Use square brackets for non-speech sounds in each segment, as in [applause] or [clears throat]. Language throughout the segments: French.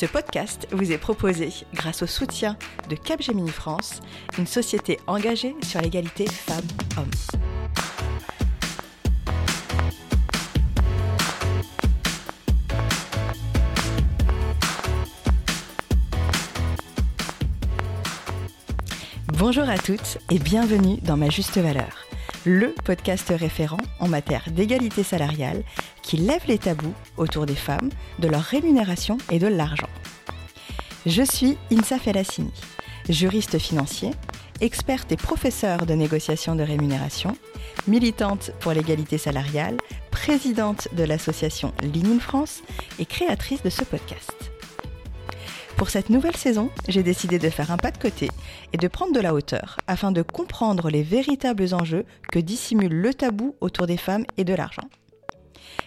Ce podcast vous est proposé grâce au soutien de Capgemini France, une société engagée sur l'égalité femmes-hommes. Bonjour à toutes et bienvenue dans Ma Juste Valeur, le podcast référent en matière d'égalité salariale qui lève les tabous autour des femmes, de leur rémunération et de l'argent. Je suis Insa Felassini, juriste financier, experte et professeure de négociation de rémunération, militante pour l'égalité salariale, présidente de l'association Ligne France et créatrice de ce podcast. Pour cette nouvelle saison, j'ai décidé de faire un pas de côté et de prendre de la hauteur afin de comprendre les véritables enjeux que dissimule le tabou autour des femmes et de l'argent.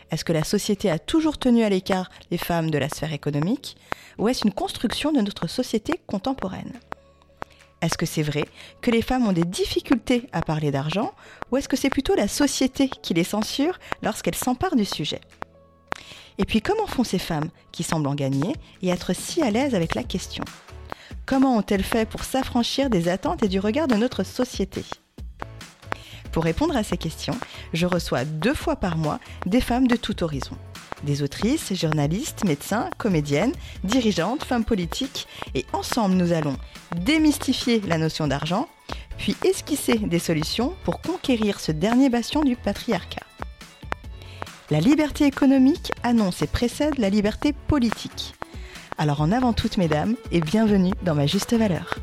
Est-ce que la société a toujours tenu à l'écart les femmes de la sphère économique ou est-ce une construction de notre société contemporaine? Est-ce que c'est vrai que les femmes ont des difficultés à parler d'argent ou est-ce que c'est plutôt la société qui les censure lorsqu'elles s'emparent du sujet? Et puis comment font ces femmes qui semblent en gagner et être si à l'aise avec la question? Comment ont-elles fait pour s'affranchir des attentes et du regard de notre société? Pour répondre à ces questions, je reçois deux fois par mois des femmes de tout horizon. Des autrices, journalistes, médecins, comédiennes, dirigeantes, femmes politiques, et ensemble nous allons démystifier la notion d'argent, puis esquisser des solutions pour conquérir ce dernier bastion du patriarcat. La liberté économique annonce et précède la liberté politique. Alors en avant toutes mesdames et bienvenue dans ma juste valeur.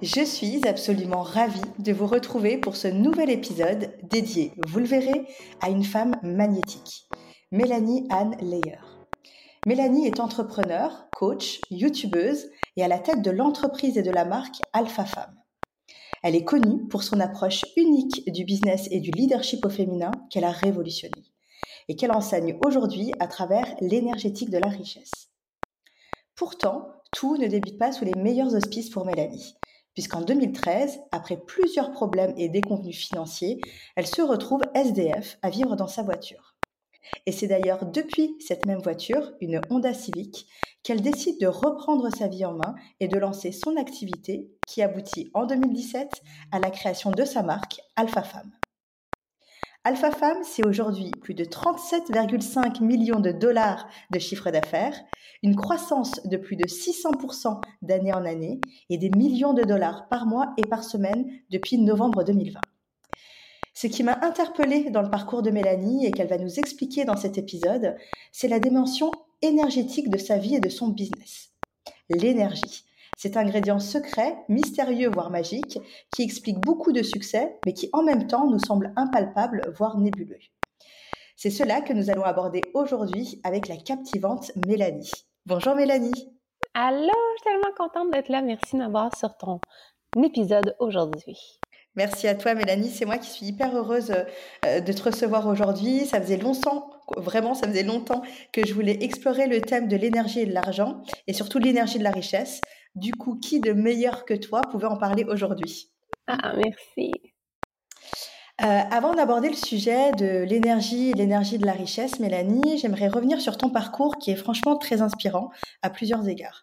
Je suis absolument ravie de vous retrouver pour ce nouvel épisode dédié, vous le verrez, à une femme magnétique, Mélanie Anne Leyer. Mélanie est entrepreneur, coach, youtubeuse et à la tête de l'entreprise et de la marque Alpha Femme. Elle est connue pour son approche unique du business et du leadership au féminin qu'elle a révolutionné et qu'elle enseigne aujourd'hui à travers l'énergétique de la richesse. Pourtant, tout ne débute pas sous les meilleurs auspices pour Mélanie, puisqu'en 2013, après plusieurs problèmes et déconvenus financiers, elle se retrouve SDF à vivre dans sa voiture. Et c'est d'ailleurs depuis cette même voiture, une Honda Civic, qu'elle décide de reprendre sa vie en main et de lancer son activité qui aboutit en 2017 à la création de sa marque Alpha Femme. Alpha Femme, c'est aujourd'hui plus de 37,5 millions de dollars de chiffre d'affaires, une croissance de plus de 600% d'année en année et des millions de dollars par mois et par semaine depuis novembre 2020. Ce qui m'a interpellée dans le parcours de Mélanie et qu'elle va nous expliquer dans cet épisode, c'est la dimension énergétique de sa vie et de son business. L'énergie. Cet ingrédient secret, mystérieux, voire magique, qui explique beaucoup de succès, mais qui en même temps nous semble impalpable, voire nébuleux. C'est cela que nous allons aborder aujourd'hui avec la captivante Mélanie. Bonjour Mélanie. Allô, je suis tellement contente d'être là. Merci de m'avoir sur ton épisode aujourd'hui. Merci à toi, Mélanie. C'est moi qui suis hyper heureuse euh, de te recevoir aujourd'hui. Ça faisait longtemps, vraiment, ça faisait longtemps que je voulais explorer le thème de l'énergie et de l'argent et surtout l'énergie de la richesse. Du coup, qui de meilleur que toi pouvait en parler aujourd'hui? Ah, merci. Euh, avant d'aborder le sujet de l'énergie et l'énergie de la richesse, Mélanie, j'aimerais revenir sur ton parcours qui est franchement très inspirant à plusieurs égards.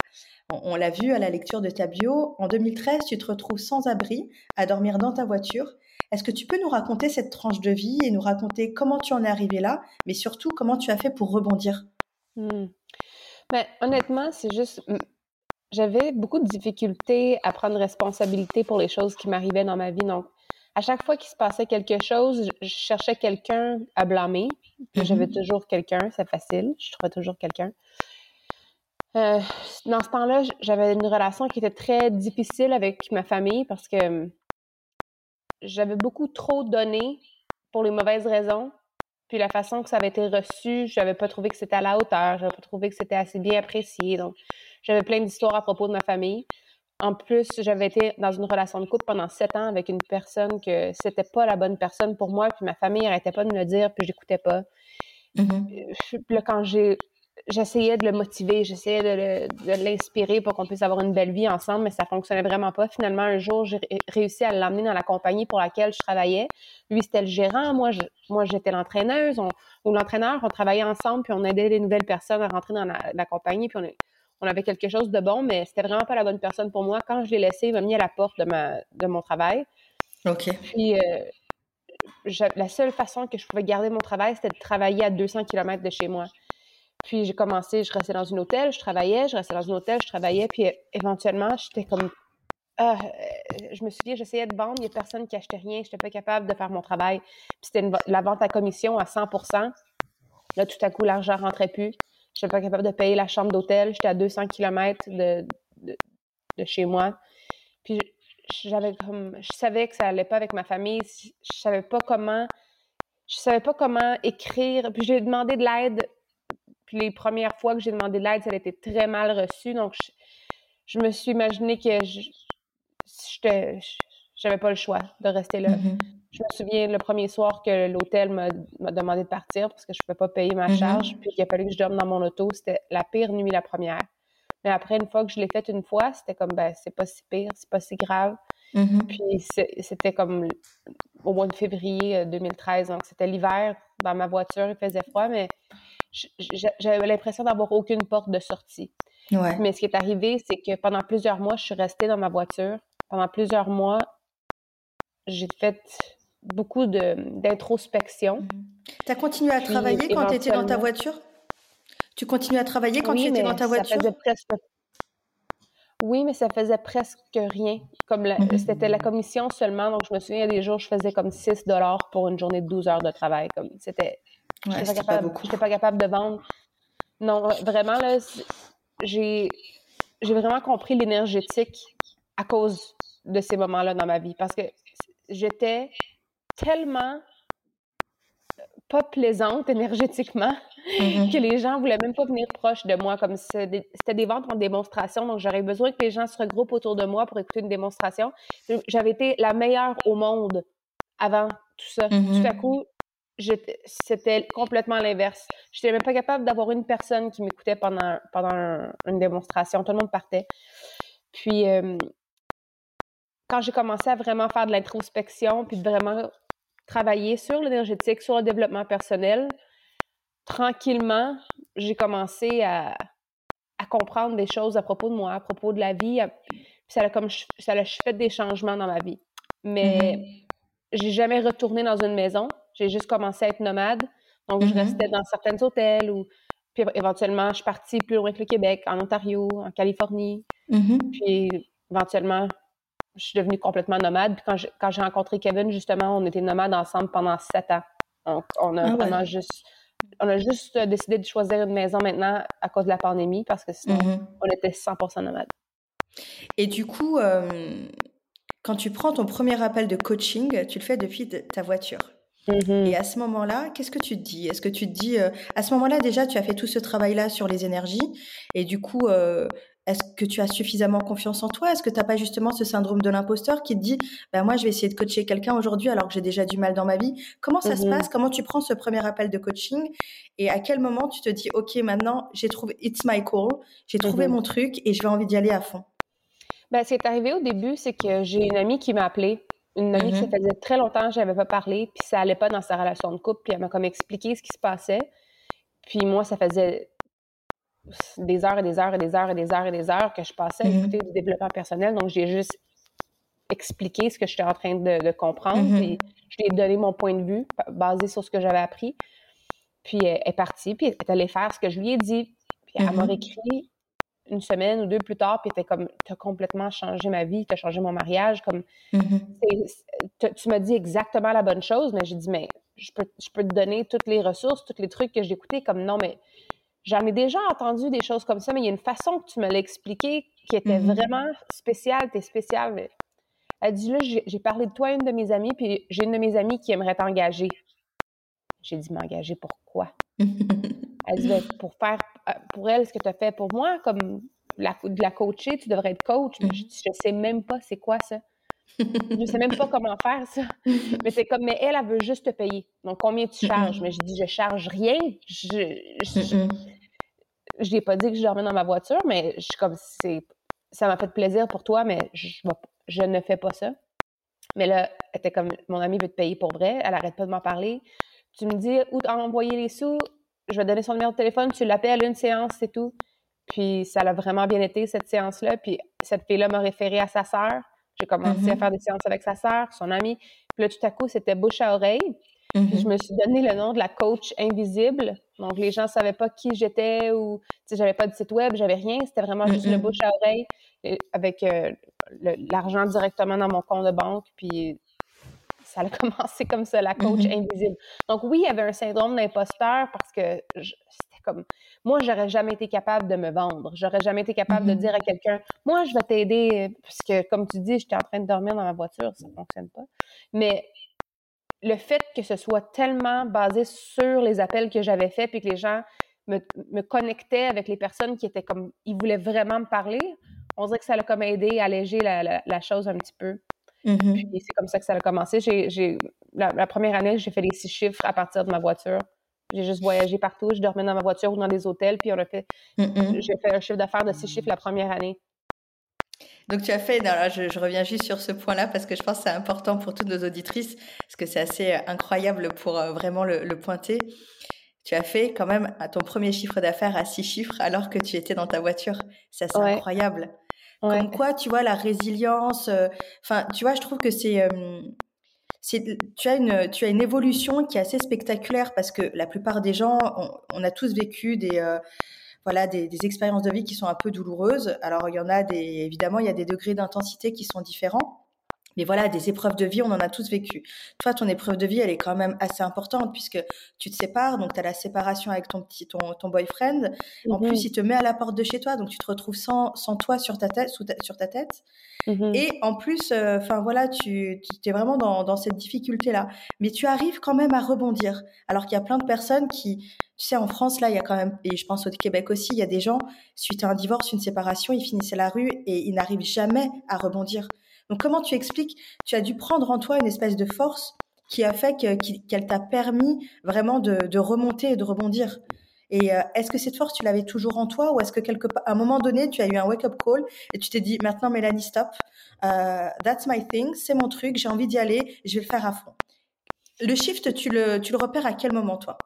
On, l'a vu à la lecture de ta bio. En 2013, tu te retrouves sans abri, à dormir dans ta voiture. Est-ce que tu peux nous raconter cette tranche de vie et nous raconter comment tu en es arrivé là, mais surtout comment tu as fait pour rebondir? Hmm. ben, Honnêtement, c'est juste. J'avais beaucoup de difficultés à prendre responsabilité pour les choses qui m'arrivaient dans ma vie. Donc, à chaque fois qu'il se passait quelque chose, je cherchais quelqu'un à blâmer. J'avais mm-hmm. toujours quelqu'un, c'est facile, je trouvais toujours quelqu'un. Euh, dans ce temps-là, j'avais une relation qui était très difficile avec ma famille parce que hum, j'avais beaucoup trop donné pour les mauvaises raisons. Puis la façon que ça avait été reçu, j'avais pas trouvé que c'était à la hauteur, j'avais pas trouvé que c'était assez bien apprécié. Donc, j'avais plein d'histoires à propos de ma famille. En plus, j'avais été dans une relation de couple pendant sept ans avec une personne que c'était pas la bonne personne pour moi, puis ma famille arrêtait pas de me le dire, puis j'écoutais pas. Mm-hmm. Puis là, quand j'ai j'essayais de le motiver, j'essayais de, l'inspirer pour qu'on puisse avoir une belle vie ensemble, mais ça fonctionnait vraiment pas. Finalement, un jour, j'ai réussi à l'emmener dans la compagnie pour laquelle je travaillais. Lui, c'était le gérant, moi, moi, j'étais l'entraîneuse, ou l'entraîneur. On travaillait ensemble, puis on aidait les nouvelles personnes à rentrer dans la, compagnie, puis on, avait quelque chose de bon, mais c'était vraiment pas la bonne personne pour moi. Quand je l'ai laissé, il m'a mis à la porte de, ma, de mon travail. OK. Puis, euh, la seule façon que je pouvais garder mon travail, c'était de travailler à 200 km de chez moi. Puis j'ai commencé, je restais dans un hôtel, je travaillais, je restais dans un hôtel, je travaillais, puis éventuellement, j'étais comme ah, euh, je me souviens, j'essayais de vendre, il n'y a personne qui achetait rien, je n'étais pas capable de faire mon travail. Puis c'était la vente à commission à 100% Là, tout à coup, l'argent rentrait plus. Je n'étais pas capable de payer la chambre d'hôtel. J'étais à 200 km de, de, de, chez moi. Puis j'avais comme, je savais que ça allait pas avec ma famille. Je savais pas comment, je savais pas comment écrire. Puis j'ai demandé de l'aide puis les premières fois que j'ai demandé de l'aide, ça a été très mal reçu. Donc, je, me suis imaginé que je j'avais pas le choix de rester là. Mm-hmm. Je me souviens le premier soir que l'hôtel m'a demandé de partir parce que je ne pouvais pas payer ma mm-hmm. charge, puis il a fallu que je dorme dans mon auto. C'était la pire nuit la première. Mais après, une fois que je l'ai faite une fois, c'était comme, ben, c'est pas si pire, c'est pas si grave. Mm-hmm. Puis c'était comme au mois de février 2013, euh, donc c'était l'hiver. Dans ma voiture, il faisait froid, mais j'avais l'impression d'avoir aucune porte de sortie. Mais ce qui est arrivé, c'est que pendant plusieurs mois, je suis restée dans ma voiture. Pendant plusieurs mois, j'ai fait beaucoup d'introspection. Mhm. Tu as continué à travailler quand tu étais dans ta voiture? Tu continues à travailler quand tu étais dans ta voiture? Oui, mais ça faisait presque rien. Comme mhm. c'était la commission seulement, donc je me souviens, il y a des jours, je faisais comme 6 dollars pour une journée de 12 heures de travail. Comme c'était je n'étais pas, pas, capable de vendre. Non, vraiment, là, j'ai vraiment compris l'énergétique à cause de ces moments-là dans ma vie. Parce que j'étais tellement pas plaisante énergétiquement mm-hmm. que les gens voulaient même pas venir proche de moi. Comme c'était des ventes en démonstration, donc j'aurais besoin que les gens se regroupent autour de moi pour écouter une démonstration. J'avais été la meilleure au monde avant tout ça. Tout à mm-hmm. coup, c'était complètement l'inverse. Je n'étais même pas capable d'avoir une personne qui m'écoutait pendant, pendant une démonstration. Tout le monde partait. Puis, euh, quand j'ai commencé à vraiment faire de l'introspection, puis de vraiment travailler sur l'énergétique, sur le développement personnel, tranquillement, j'ai commencé à, à, comprendre des choses à propos de moi, à propos de la vie. puis ça a comme ça a fait des changements dans ma vie. Mais mm-hmm. j'ai jamais retourné dans une maison. J'ai juste commencé à être nomade. Donc, je mm-hmm. restais dans certains hôtels ou puis éventuellement, je suis partie plus loin que le Québec, en Ontario, en Californie. Mm-hmm. Puis éventuellement, je suis devenue complètement nomade. Puis quand j'ai rencontré Kevin, justement, on était nomades ensemble pendant sept ans. Donc, on a ah vraiment juste on a juste décidé de choisir une maison maintenant à cause de la pandémie parce que sinon, mm-hmm. on était 100% nomades. Et du coup, euh, quand tu prends ton premier appel de coaching, tu le fais depuis ta voiture? Mmh Et à ce moment-là, qu'est-ce que tu te dis? Est-ce que tu te dis, euh, à ce moment-là déjà, tu as fait tout ce travail-là sur les énergies, et du coup, euh, est-ce que tu as suffisamment confiance en toi? Est-ce que tu n'as pas justement ce syndrome de l'imposteur qui te dit, ben moi, je vais essayer de coacher quelqu'un aujourd'hui alors que j'ai déjà du mal dans ma vie? Comment ça se mmh passe? Comment tu prends ce premier appel de coaching Et à quel moment tu te dis, ok, maintenant, j'ai trouvé, it's my call, j'ai trouvé mmh mon truc et je vais envie d'y aller à fond? Ben, ce qui est arrivé au début, c'est que j'ai une amie qui m'a appelée une amie qui ça mm-hmm. faisait très longtemps que je n'avais pas parlé, puis ça allait pas dans sa relation de couple, puis elle m'a comme expliqué ce qui se passait. Puis moi, ça faisait des heures et des heures et des heures et des heures et des heures que je passais à mm-hmm. écouter du développement personnel. Donc, j'ai juste expliqué ce que j'étais en train de, comprendre. Mm-hmm. Puis je lui ai donné mon point de vue basé sur ce que j'avais appris. Puis elle est partie, puis elle est allée faire ce que je lui ai dit. Puis elle m'a écrit une semaine ou deux plus tard, puis t'es comme, t'as complètement changé ma vie, t'as changé mon mariage, comme, mm-hmm. tu m'as dit exactement la bonne chose, mais j'ai dit, mais je peux, je peux te donner toutes les ressources, tous les trucs que j'ai écoutés, comme, non, mais j'en ai déjà entendu des choses comme ça, mais il y a une façon que tu me l'as expliqué qui était mm-hmm. vraiment spéciale, t'es spéciale. Elle dit, là, j'ai parlé de toi à une de mes amies, puis j'ai une de mes amies qui aimerait t'engager. J'ai dit, m'engager pourquoi? [laughs] Elle ben, [laughs] pour faire euh, pour elle ce que tu as fait pour moi, comme la, de la coacher, tu devrais être coach. Mais je, je sais même pas c'est quoi ça. je sais même pas [laughs] comment faire ça. Mais c'est comme, mais elle, elle veut juste te payer. Donc, combien tu charges? Mais je dis, je charge rien. Je, je n'ai pas dit que je dormais dans ma voiture, mais je suis comme, c'est, ça m'a fait plaisir pour toi, mais je, je ne fais pas ça. Mais là, elle était comme, mon amie veut te payer pour vrai, elle arrête pas de m'en parler. Tu me dis où envoyer les sous, je vais donner son numéro de téléphone, tu l'appelles à une séance, c'est tout. Puis ça a vraiment bien été, cette séance-là. Puis cette fille-là m'a référé à sa sœur. J'ai commencé à mm-hmm. faire des séances avec sa sœur, son amie. Puis là, tout à coup, c'était bouche à oreille. Puis je mm-hmm. me suis donné le nom de la coach invisible. Donc, les gens ne savaient pas qui j'étais ou, tu sais, j'avais pas de site web, j'avais rien. C'était vraiment juste le bouche à oreille avec euh, l'argent directement dans mon compte de banque. Puis ça a [laughs] commencé comme ça, la coach mm-hmm. invisible. Donc oui, il y avait un syndrome d'imposteur parce que c'était comme moi, j'aurais jamais été capable de me vendre. J'aurais jamais été capable de mm-hmm. dire à quelqu'un, moi, je vais t'aider parce que comme tu dis, j'étais en train de dormir dans ma voiture, ça fonctionne pas. Mais le fait que ce soit tellement basé sur les appels que j'avais faits puis que les gens me, me, connectaient avec les personnes qui étaient comme ils voulaient vraiment me parler, on dirait que ça l'a comme aidé à alléger la, la chose un petit peu. Mm-hmm. Puis c'est comme ça que ça a commencé. J'ai, la, première année, j'ai fait les six chiffres à partir de ma voiture. J'ai juste voyagé partout. Je dormais dans ma voiture ou dans des hôtels. Puis on a fait, mm-hmm. j'ai fait un chiffre d'affaires de six chiffres la première année. Donc tu as fait, je, reviens juste sur ce point-là parce que je pense que c'est important pour toutes nos auditrices, parce que c'est assez euh, incroyable pour euh, vraiment le, pointer. Tu as fait quand même ton premier chiffre d'affaires à six chiffres alors que tu étais dans ta voiture. C'est assez incroyable. Comme quoi, tu vois, la résilience, euh, enfin, tu vois, je trouve que c'est, euh, c'est, tu as une, tu as une évolution qui est assez spectaculaire parce que la plupart des gens, on, a tous vécu des, euh, voilà, des, des, expériences de vie qui sont un peu douloureuses. Alors, il y en a des, évidemment, il y a des degrés d'intensité qui sont différents. Mais voilà, des épreuves de vie, on en a tous vécu. Toi, ton épreuve de vie, elle est quand même assez importante puisque tu te sépares, donc tu as la séparation avec ton petit ton, ton boyfriend. En plus, il te met à la porte de chez toi, donc tu te retrouves sans, sans toi sur ta tête, sous sur ta tête. Et en plus, euh, enfin voilà, tu, tu es vraiment dans, dans cette difficulté-là. Mais tu arrives quand même à rebondir. Alors qu'il y a plein de personnes qui, tu sais, en France, là, il y a quand même, et je pense au Québec aussi, il y a des gens, suite à un divorce, une séparation, ils finissent à la rue et ils n'arrivent jamais à rebondir. Donc comment tu expliques Tu as dû prendre en toi une espèce de force qui a fait qu'elle t'a permis vraiment de, remonter et de rebondir? Et euh, est-ce que cette force, tu l'avais toujours en toi ou est-ce que quelque à un moment donné, tu as eu un wake-up call et tu t'es dit, maintenant, Mélanie, stop, uh, that's my thing, c'est mon truc, j'ai envie d'y aller, je vais le faire à fond. Le shift, tu le, tu le repères à quel moment, toi?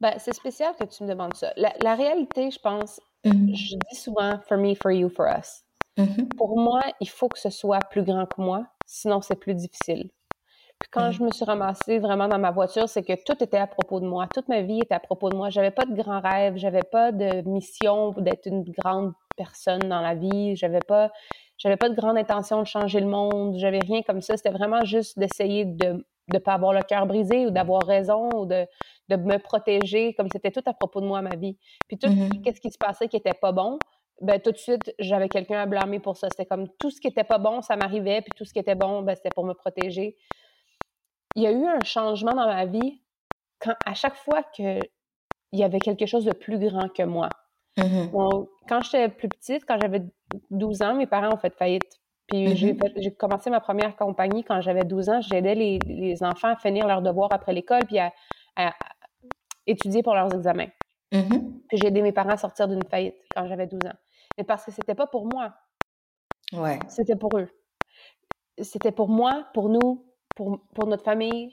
Ben, C'est spécial que tu me demandes ça. La, réalité, je pense, mm-hmm. je dis souvent, for me, for you, for us. Mm-hmm. Pour moi, il faut que ce soit plus grand que moi, sinon c'est plus difficile. Puis quand mm. je me suis ramassée vraiment dans ma voiture, c'est que tout était à propos de moi. Toute ma vie était à propos de moi. J'avais pas de grands rêves, j'avais pas de mission d'être une grande personne dans la vie. J'avais pas, j'avais pas de grande intention de changer le monde. J'avais rien comme ça. C'était vraiment juste d'essayer de ne pas avoir le cœur brisé ou d'avoir raison ou de, de me protéger, comme c'était tout à propos de moi, ma vie. Puis tout, mm-hmm. qu'est-ce qui se passait qui était pas bon, ben, tout de suite, j'avais quelqu'un à blâmer pour ça. C'était comme tout ce qui était pas bon, ça m'arrivait, puis tout ce qui était bon, ben, c'était pour me protéger. Il y a eu un changement dans ma vie quand, à chaque fois qu'il y avait quelque chose de plus grand que moi. Mm-hmm. quand j'étais plus petite, quand j'avais 12 ans, mes parents ont fait faillite. Puis mm-hmm. j'ai commencé ma première compagnie quand j'avais 12 ans. J'aidais les, les, enfants à finir leurs devoirs après l'école puis à, étudier pour leurs examens. Mm-hmm. Puis j'ai aidé mes parents à sortir d'une faillite quand j'avais 12 ans mais parce que c'était pas pour moi. Ouais. C'était pour eux. C'était pour moi, pour nous, pour, pour notre famille.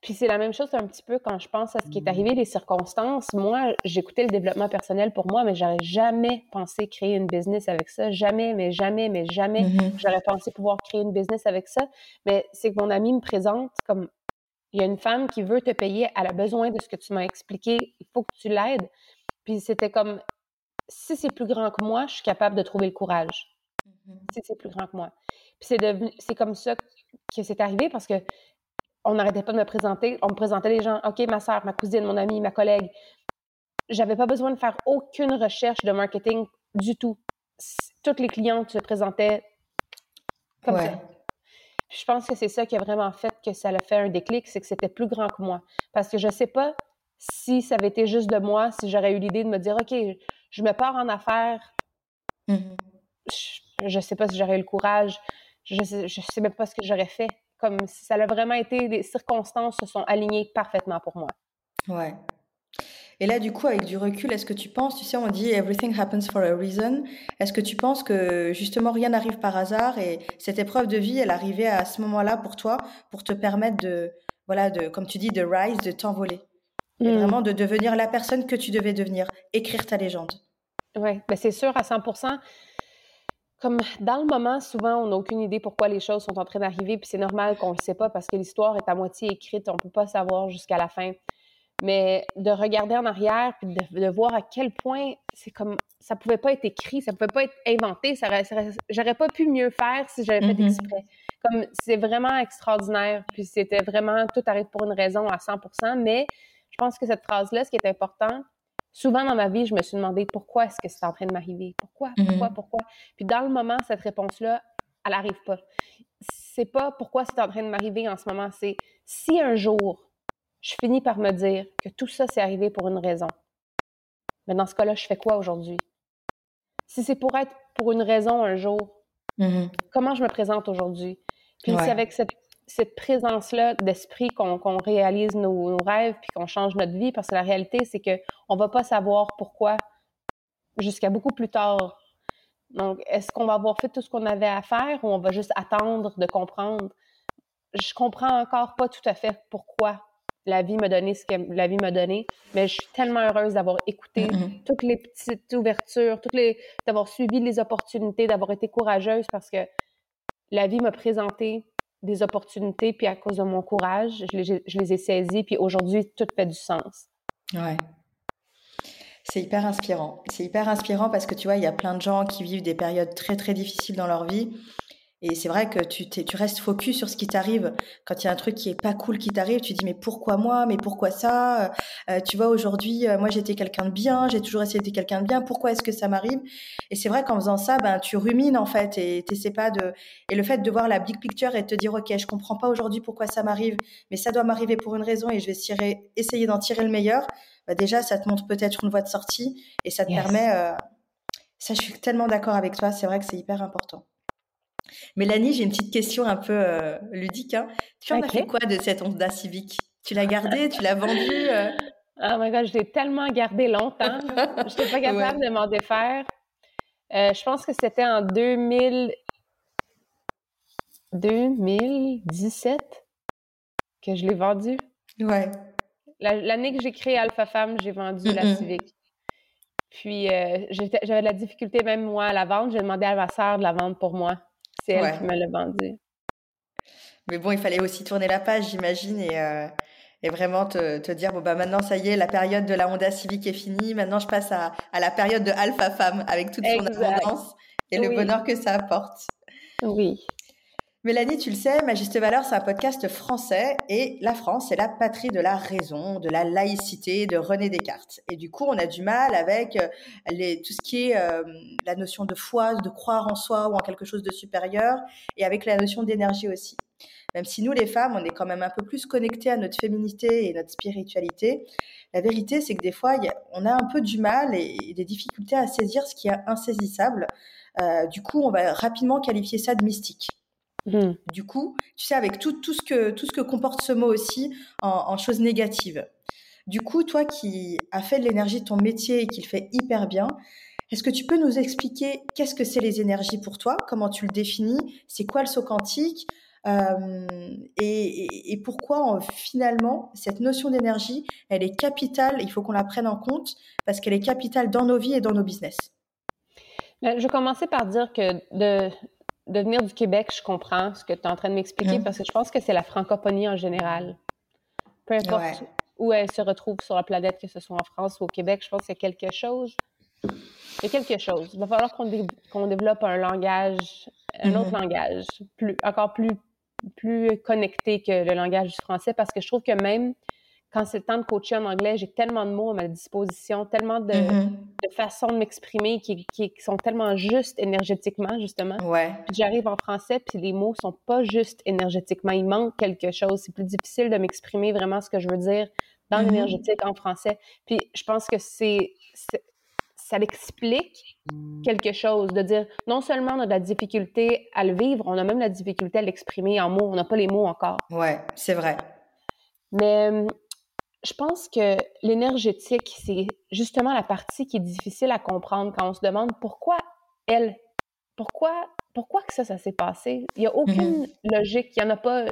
Puis c'est la même chose un petit peu quand je pense à ce qui est arrivé, les circonstances. Moi, j'écoutais le développement personnel pour moi, mais j'aurais jamais pensé créer une business avec ça. Jamais, mais jamais, mais jamais. Mm-hmm. J'aurais pensé pouvoir créer une business avec ça. Mais c'est que mon ami me présente comme il y a une femme qui veut te payer, elle a besoin de ce que tu m'as expliqué, il faut que tu l'aides. Puis c'était comme si c'est plus grand que moi, je suis capable de trouver le courage. Mm-hmm. Si c'est plus grand que moi. Puis c'est comme ça que c'est arrivé parce que on n'arrêtait pas de me présenter. On me présentait les gens. OK, ma soeur, ma cousine, mon amie, ma collègue. J'avais pas besoin de faire aucune recherche de marketing du tout. Toutes les clientes se présentaient comme ça. je pense que c'est ça qui a vraiment fait que ça a fait un déclic, c'est que c'était plus grand que moi. Parce que je sais pas si ça avait été juste de moi, si j'aurais eu l'idée de me dire, OK, je me pars en affaires, mm-hmm. je, ne sais pas si j'aurais eu le courage, je sais, je sais même pas ce que j'aurais fait. Comme si ça a vraiment été, les circonstances se sont alignées parfaitement pour moi. Ouais. Et là, du coup, avec du recul, est-ce que tu penses, tu sais, on dit everything happens for a reason. Est-ce que tu penses que justement rien n'arrive par hasard et cette épreuve de vie, elle arrivait à ce moment-là pour toi, pour te permettre de, voilà, de, comme tu dis, de rise, de t'envoler, et hmm. vraiment de devenir la personne que tu devais devenir, écrire ta légende. Oui, ben c'est sûr à 100% comme dans le moment, souvent, on n'a aucune idée pourquoi les choses sont en train d'arriver, puis c'est normal qu'on ne sait pas parce que l'histoire est à moitié écrite, on ne peut pas savoir jusqu'à la fin. Mais de regarder en arrière, puis de, voir à quel point c'est comme ça pouvait pas être écrit, ça pouvait pas être inventé, ça, j'aurais pas pu mieux faire si j'avais fait mm-hmm. exprès. Comme c'est vraiment extraordinaire, puis c'était vraiment tout arrive pour une raison à 100%. Mais pense que cette phrase-là, ce qui est important, souvent dans ma vie, je me suis demandé pourquoi est-ce que c'est en train de m'arriver? Pourquoi? Pourquoi? Mhm. Pourquoi? Puis dans le moment, cette réponse-là, elle n'arrive pas. C'est pas pourquoi c'est en train de m'arriver en ce moment, c'est si un jour, je finis par me dire que tout ça s'est arrivé pour une raison. Mais dans ce cas-là, je fais quoi aujourd'hui? Si c'est pour être pour une raison un jour, mhm. comment je me présente aujourd'hui? Puis si avec cette cette présence-là d'esprit qu'on réalise nos, rêves puis qu'on change notre vie parce que la réalité, c'est qu'on ne va pas savoir pourquoi jusqu'à beaucoup plus tard. Donc, est-ce qu'on va avoir fait tout ce qu'on avait à faire ou on va juste attendre de comprendre? Je comprends encore pas tout à fait pourquoi la vie m'a donné ce que la vie m'a donné, mais je suis tellement heureuse d'avoir écouté mm-hmm. toutes les petites ouvertures, toutes les d'avoir suivi les opportunités, d'avoir été courageuse parce que la vie m'a présenté des opportunités, puis à cause de mon courage, je les, je les ai saisies, puis aujourd'hui, tout fait du sens. Ouais. C'est hyper inspirant. C'est hyper inspirant parce que tu vois, il y a plein de gens qui vivent des périodes très très difficiles dans leur vie et c'est vrai que tu, tu restes focus sur ce qui t'arrive. Quand il y a un truc qui est pas cool qui t'arrive, tu dis mais pourquoi moi? Mais pourquoi ça? Euh, Tu vois, aujourd'hui, euh, moi j'étais quelqu'un de bien, j'ai toujours essayé d'être quelqu'un de bien. Pourquoi est-ce que ça m'arrive? Et c'est vrai qu'en faisant ça, ben tu rumines en fait et t'essaies pas de. Et le fait de voir la big picture et de te dire ok, je comprends pas aujourd'hui pourquoi ça m'arrive, mais ça doit m'arriver pour une raison et je vais tirer, essayer d'en tirer le meilleur. Bah déjà, ça te montre peut-être une voie de sortie et ça te permet. Euh... Ça, je suis tellement d'accord avec toi. C'est vrai que c'est hyper important. Mélanie, j'ai une petite question un peu euh, ludique. Hein. Tu en as fait quoi de cette Honda Civic? Tu l'as gardée? Tu l'as vendue euh? [laughs] Oh my god, je l'ai tellement gardée longtemps. je n'étais pas [laughs] capable de m'en défaire. Euh, je pense que c'était en 2000... 2017 que je l'ai vendue. Ouais. L'année que j'ai créé Alpha Femme, j'ai vendu la Civic. Puis j'avais de la difficulté même moi à la vendre. J'ai demandé à ma sœur de la vendre pour moi. C'est elle qui me l'a vendu. Mais bon, il fallait aussi tourner la page, j'imagine, et, euh, et vraiment te, te, dire bon bah maintenant ça y est, la période de la Honda Civic est finie. Maintenant, je passe à, à la période de Alpha Femme avec toute son abondance et le bonheur que ça apporte. Oui. Mélanie, tu le sais, Ma Juste Valeur, c'est un podcast français et la France, c'est la patrie de la raison, de la laïcité, de René Descartes. Et du coup, on a du mal avec euh, les, tout ce qui est euh, la notion de foi, de croire en soi ou en quelque chose de supérieur, et avec la notion d'énergie aussi. Même si nous, les femmes, on est quand même un peu plus connectés à notre féminité et notre spiritualité, la vérité, c'est que des fois, on a un peu du mal et, des difficultés à saisir ce qui est insaisissable. Euh, du coup, on va rapidement qualifier ça de mystique. Mmh. Du coup, tu sais, avec tout, tout, ce que, tout ce que comporte ce mot aussi en, choses négatives. Du coup, toi qui as fait de l'énergie ton métier et qui le fait hyper bien, est-ce que tu peux nous expliquer qu'est-ce que c'est les énergies pour toi? Comment tu le définis? C'est quoi le saut quantique? Euh, et, pourquoi finalement cette notion d'énergie, elle est capitale, il faut qu'on la prenne en compte parce qu'elle est capitale dans nos vies et dans nos business? Ben, je vais commencer par dire que de, de venir du Québec, je comprends ce que tu es en train de m'expliquer parce que je pense que c'est la francophonie en général. Peu importe où elle se retrouve sur la planète, que ce soit en France ou au Québec, je pense qu'il y a quelque chose. Il y a quelque chose. Il va falloir qu'on développe un langage, un autre mhm. langage, plus, encore plus, plus connecté que le langage du français parce que je trouve que même quand c'est le temps de coacher en anglais, j'ai tellement de mots à ma disposition, tellement de, mm-hmm. façons de m'exprimer qui, sont tellement justes énergétiquement, justement. Ouais. Puis j'arrive en français, puis les mots sont pas justes énergétiquement. Il manque quelque chose. C'est plus difficile de m'exprimer vraiment ce que je veux dire dans mm-hmm. l'énergétique en français. Puis je pense que c'est ça explique quelque chose, de dire non seulement on a de la difficulté à le vivre, on a même la difficulté à l'exprimer en mots. On n'a pas les mots encore. Ouais, c'est vrai. Mais je pense que l'énergétique, c'est justement la partie qui est difficile à comprendre quand on se demande pourquoi elle, pourquoi, pourquoi que ça, ça s'est passé? Il n'y a aucune mm-hmm. logique, il n'y en a pas.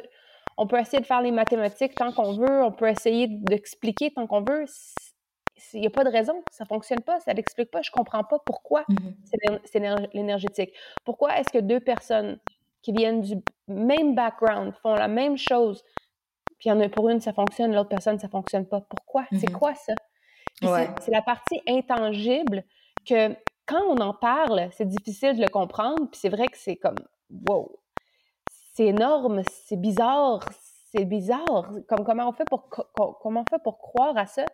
On peut essayer de faire les mathématiques tant qu'on veut, on peut essayer d'expliquer tant qu'on veut. Il n'y a pas de raison, ça ne fonctionne pas, ça n'explique pas, je ne comprends pas pourquoi mm-hmm. c'est l'énergétique. Pourquoi est-ce que deux personnes qui viennent du même background font la même chose, puis il y en a pour une, ça fonctionne, l'autre personne, ça fonctionne pas. Pourquoi? C'est mhm. quoi ça? C'est la partie intangible que quand on en parle, c'est difficile de le comprendre, puis c'est vrai que c'est comme wow, c'est énorme, c'est bizarre, c'est bizarre. Comme comment on fait pour comment on fait pour croire à ça?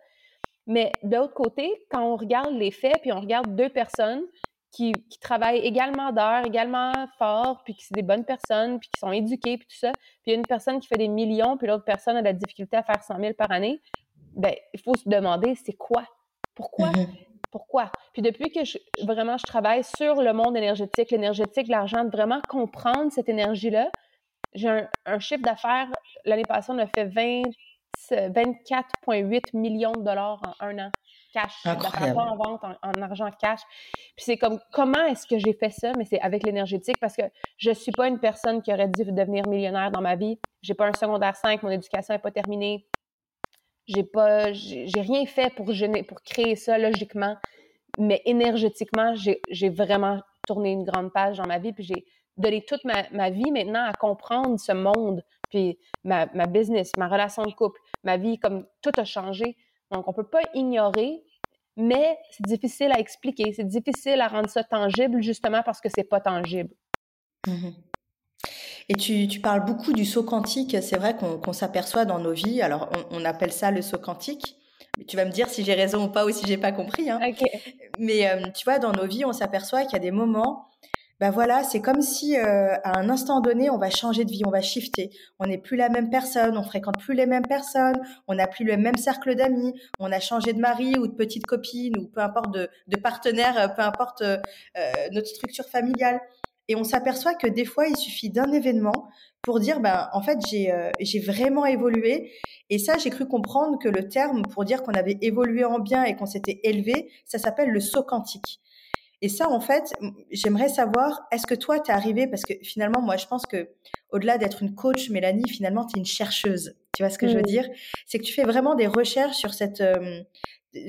Mais de l'autre côté, quand on regarde les faits, puis on regarde deux personnes qui, travaillent également d'heures, également fort, puis qui sont des bonnes personnes, puis qui sont éduquées, puis tout ça. Puis il y a une personne qui fait des millions, puis l'autre personne a la difficulté à faire 100 000 par année. Ben, il faut se demander, c'est quoi? Pourquoi? Mm-hmm. Pourquoi? Puis depuis que je, vraiment je travaille sur le monde énergétique, l'énergétique, l'argent, de vraiment comprendre cette énergie-là, j'ai un, un, chiffre d'affaires, l'année passée, on a fait 20, 24,8 millions de dollars en un an cash, pas en vente, en, argent cash. Puis c'est comme, comment est-ce que j'ai fait ça? Mais c'est avec l'énergétique parce que je suis pas une personne qui aurait dû devenir millionnaire dans ma vie. J'ai pas un secondaire 5, mon éducation n'est pas terminée. J'ai pas, j'ai rien fait pour, pour créer ça logiquement. Mais énergétiquement, j'ai vraiment tourné une grande page dans ma vie. Puis j'ai donné toute ma, ma, vie maintenant à comprendre ce monde. Puis ma, ma business, ma relation de couple, ma vie, comme tout a changé donc, on ne peut pas ignorer, mais c'est difficile à expliquer, c'est difficile à rendre ça tangible justement parce que c'est pas tangible. Mm-hmm. Et tu, parles beaucoup du saut quantique. C'est vrai qu'on s'aperçoit dans nos vies. Alors, on, appelle ça le saut quantique. Tu vas me dire si j'ai raison ou pas ou si j'ai pas compris. Hein. Mais euh, tu vois, dans nos vies, on s'aperçoit qu'il y a des moments bah voilà, c'est comme si euh, à un instant donné, on va changer de vie, on va shifter. On n'est plus la même personne, on fréquente plus les mêmes personnes, on n'a plus le même cercle d'amis, on a changé de mari ou de petite copine ou peu importe de, partenaire, euh, peu importe euh, notre structure familiale. Et on s'aperçoit que des fois, il suffit d'un événement pour dire, ben en fait, j'ai j'ai vraiment évolué. Et ça, j'ai cru comprendre que le terme pour dire qu'on avait évolué en bien et qu'on s'était élevé, ça s'appelle le saut quantique. Et ça, en fait, j'aimerais savoir, est-ce que toi, t'es arrivé, parce que finalement, moi, je pense que au-delà d'être une coach, Mélanie, finalement, tu es une chercheuse. Tu vois ce que je veux mmh. dire? C'est que tu fais vraiment des recherches sur cette, euh,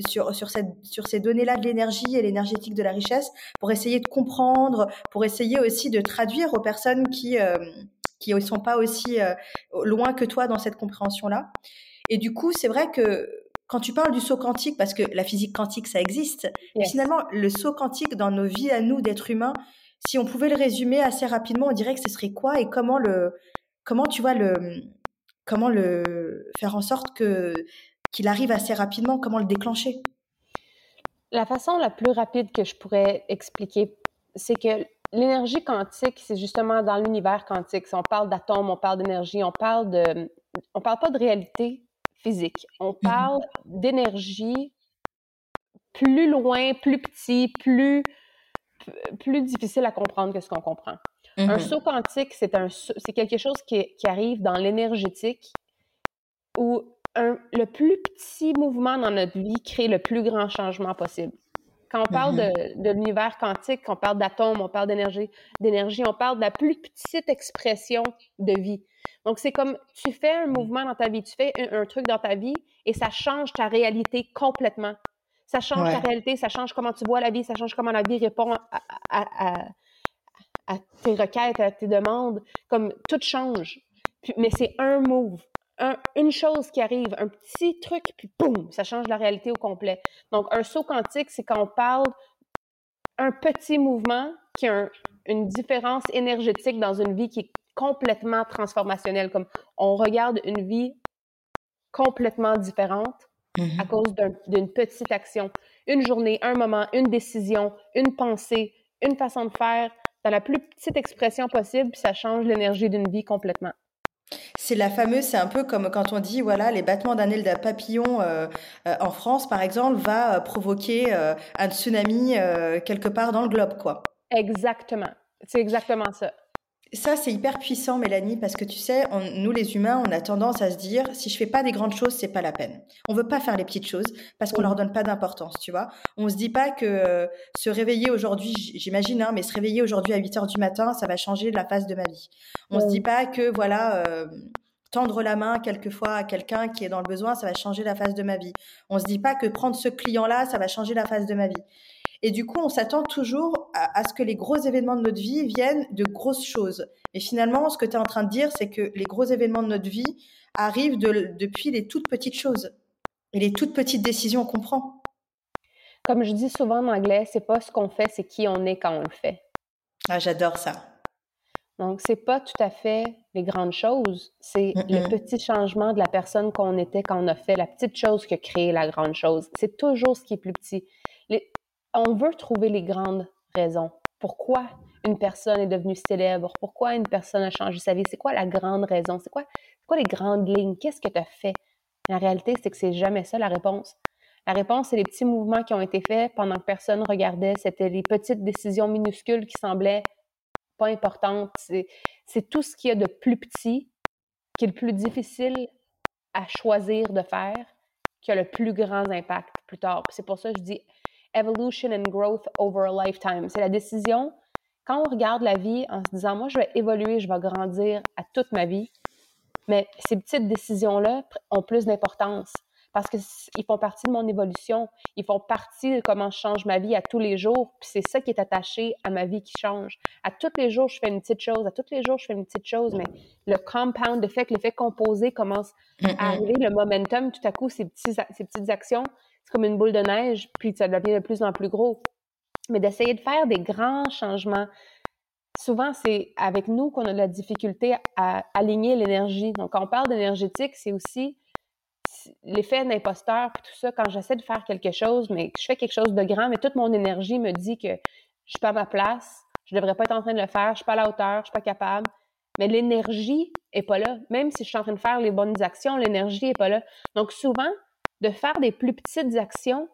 sur, sur, cette, sur ces données-là de l'énergie et l'énergétique de la richesse pour essayer de comprendre, pour essayer aussi de traduire aux personnes qui euh, qui ne sont pas aussi euh, loin que toi dans cette compréhension-là. Et du coup, c'est vrai que quand tu parles du saut quantique, parce que la physique quantique, ça existe, finalement, le saut quantique dans nos vies à nous d'êtres humains, si on pouvait le résumer assez rapidement, on dirait que ce serait quoi et comment le, comment tu vois le, comment le faire en sorte que qu'il arrive assez rapidement, comment le déclencher? La façon la plus rapide que je pourrais expliquer, c'est que l'énergie quantique, c'est justement dans l'univers quantique. Si on parle d'atomes, on parle d'énergie, on parle de, on parle pas de réalité, physique. On mhm. parle d'énergie plus loin, plus petit, plus, plus difficile à comprendre que ce qu'on comprend. Un mhm. saut quantique, c'est un c'est quelque chose qui, qui arrive dans l'énergétique où un, le plus petit mouvement dans notre vie crée le plus grand changement possible. Quand on parle de, de l'univers quantique, quand on parle d'atomes, on parle d'énergie, d'énergie, on parle de la plus petite expression de vie. Donc, c'est comme tu fais un mouvement dans ta vie, tu fais un, truc dans ta vie et ça change ta réalité complètement. Ça change ta réalité, ça change comment tu vois la vie, ça change comment la vie répond à, tes requêtes, à tes demandes. Comme tout change. mais c'est un move. une chose qui arrive, un petit truc, puis boum, ça change la réalité au complet. Donc, un saut quantique, c'est quand on parle un petit mouvement qui a une différence énergétique dans une vie qui est complètement transformationnel. Comme on regarde une vie complètement différente mm-hmm. à cause d'une petite action. Une journée, un moment, une décision, une pensée, une façon de faire, dans la plus petite expression possible, puis ça change l'énergie d'une vie complètement. C'est la fameuse, c'est un peu comme quand on dit, voilà, les battements d'un aile d'un papillon euh, euh, en France, par exemple, va euh, provoquer un tsunami quelque part dans le globe, quoi. Exactement. C'est exactement ça. Ça, c'est hyper puissant, Mélanie, parce que tu sais, nous les humains, on a tendance à se dire, si je fais pas des grandes choses, c'est pas la peine. On veut pas faire les petites choses parce qu'on leur donne pas d'importance, tu vois. On se dit pas que euh, se réveiller aujourd'hui, j'imagine, hein, mais se réveiller aujourd'hui à 8 heures du matin, ça va changer la face de ma vie. On se dit pas que, voilà, euh, tendre la main quelquefois à quelqu'un qui est dans le besoin, ça va changer la face de ma vie. On se dit pas que prendre ce client-là, ça va changer la face de ma vie. Et du coup, on s'attend toujours à, ce que les gros événements de notre vie viennent de grosses choses. Et finalement, ce que tu es en train de dire, c'est que les gros événements de notre vie arrivent depuis les toutes petites choses et les toutes petites décisions qu'on prend. Comme je dis souvent en anglais, c'est pas ce qu'on fait, c'est qui on est quand on le fait. Ah, j'adore ça. Donc, c'est pas tout à fait les grandes choses, c'est le petit changement de la personne qu'on était quand on a fait la petite chose qui a créé la grande chose. C'est toujours ce qui est plus petit on veut trouver les grandes raisons. Pourquoi une personne est devenue célèbre? Pourquoi une personne a changé sa vie? C'est quoi la grande raison? C'est quoi, les grandes lignes? Qu'est-ce que tu as fait? La réalité, c'est que c'est jamais ça la réponse. La réponse, c'est les petits mouvements qui ont été faits pendant que personne regardait. C'était les petites décisions minuscules qui semblaient pas importantes. C'est tout ce qu'il y a de plus petit, qui est le plus difficile à choisir de faire, qui a le plus grand impact plus tard. C'est pour ça que je dis evolution and growth over a lifetime. C'est la décision, quand on regarde la vie en se disant, moi, je vais évoluer, je vais grandir à toute ma vie, mais ces petites décisions-là ont plus d'importance parce qu'ils font partie de mon évolution, ils font partie de comment je change ma vie à tous les jours, puis c'est ça qui est attaché à ma vie qui change. À tous les jours, je fais une petite chose, à tous les jours, je fais une petite chose, mais le compound, le fait que l'effet composé commence à arriver, le momentum, tout à coup, ces, petits, ces petites actions, c'est comme une boule de neige, puis ça devient de plus en plus gros. Mais d'essayer de faire des grands changements, souvent c'est avec nous qu'on a de la difficulté à aligner l'énergie. Donc quand on parle d'énergétique, c'est aussi l'effet d'imposteur, puis tout ça, quand j'essaie de faire quelque chose, mais je fais quelque chose de grand, mais toute mon énergie me dit que je suis pas à ma place, je devrais pas être en train de le faire, je suis pas à la hauteur, je suis pas capable. Mais l'énergie est pas là. Même si je suis en train de faire les bonnes actions, l'énergie est pas là. Donc souvent, de faire des plus petites actions,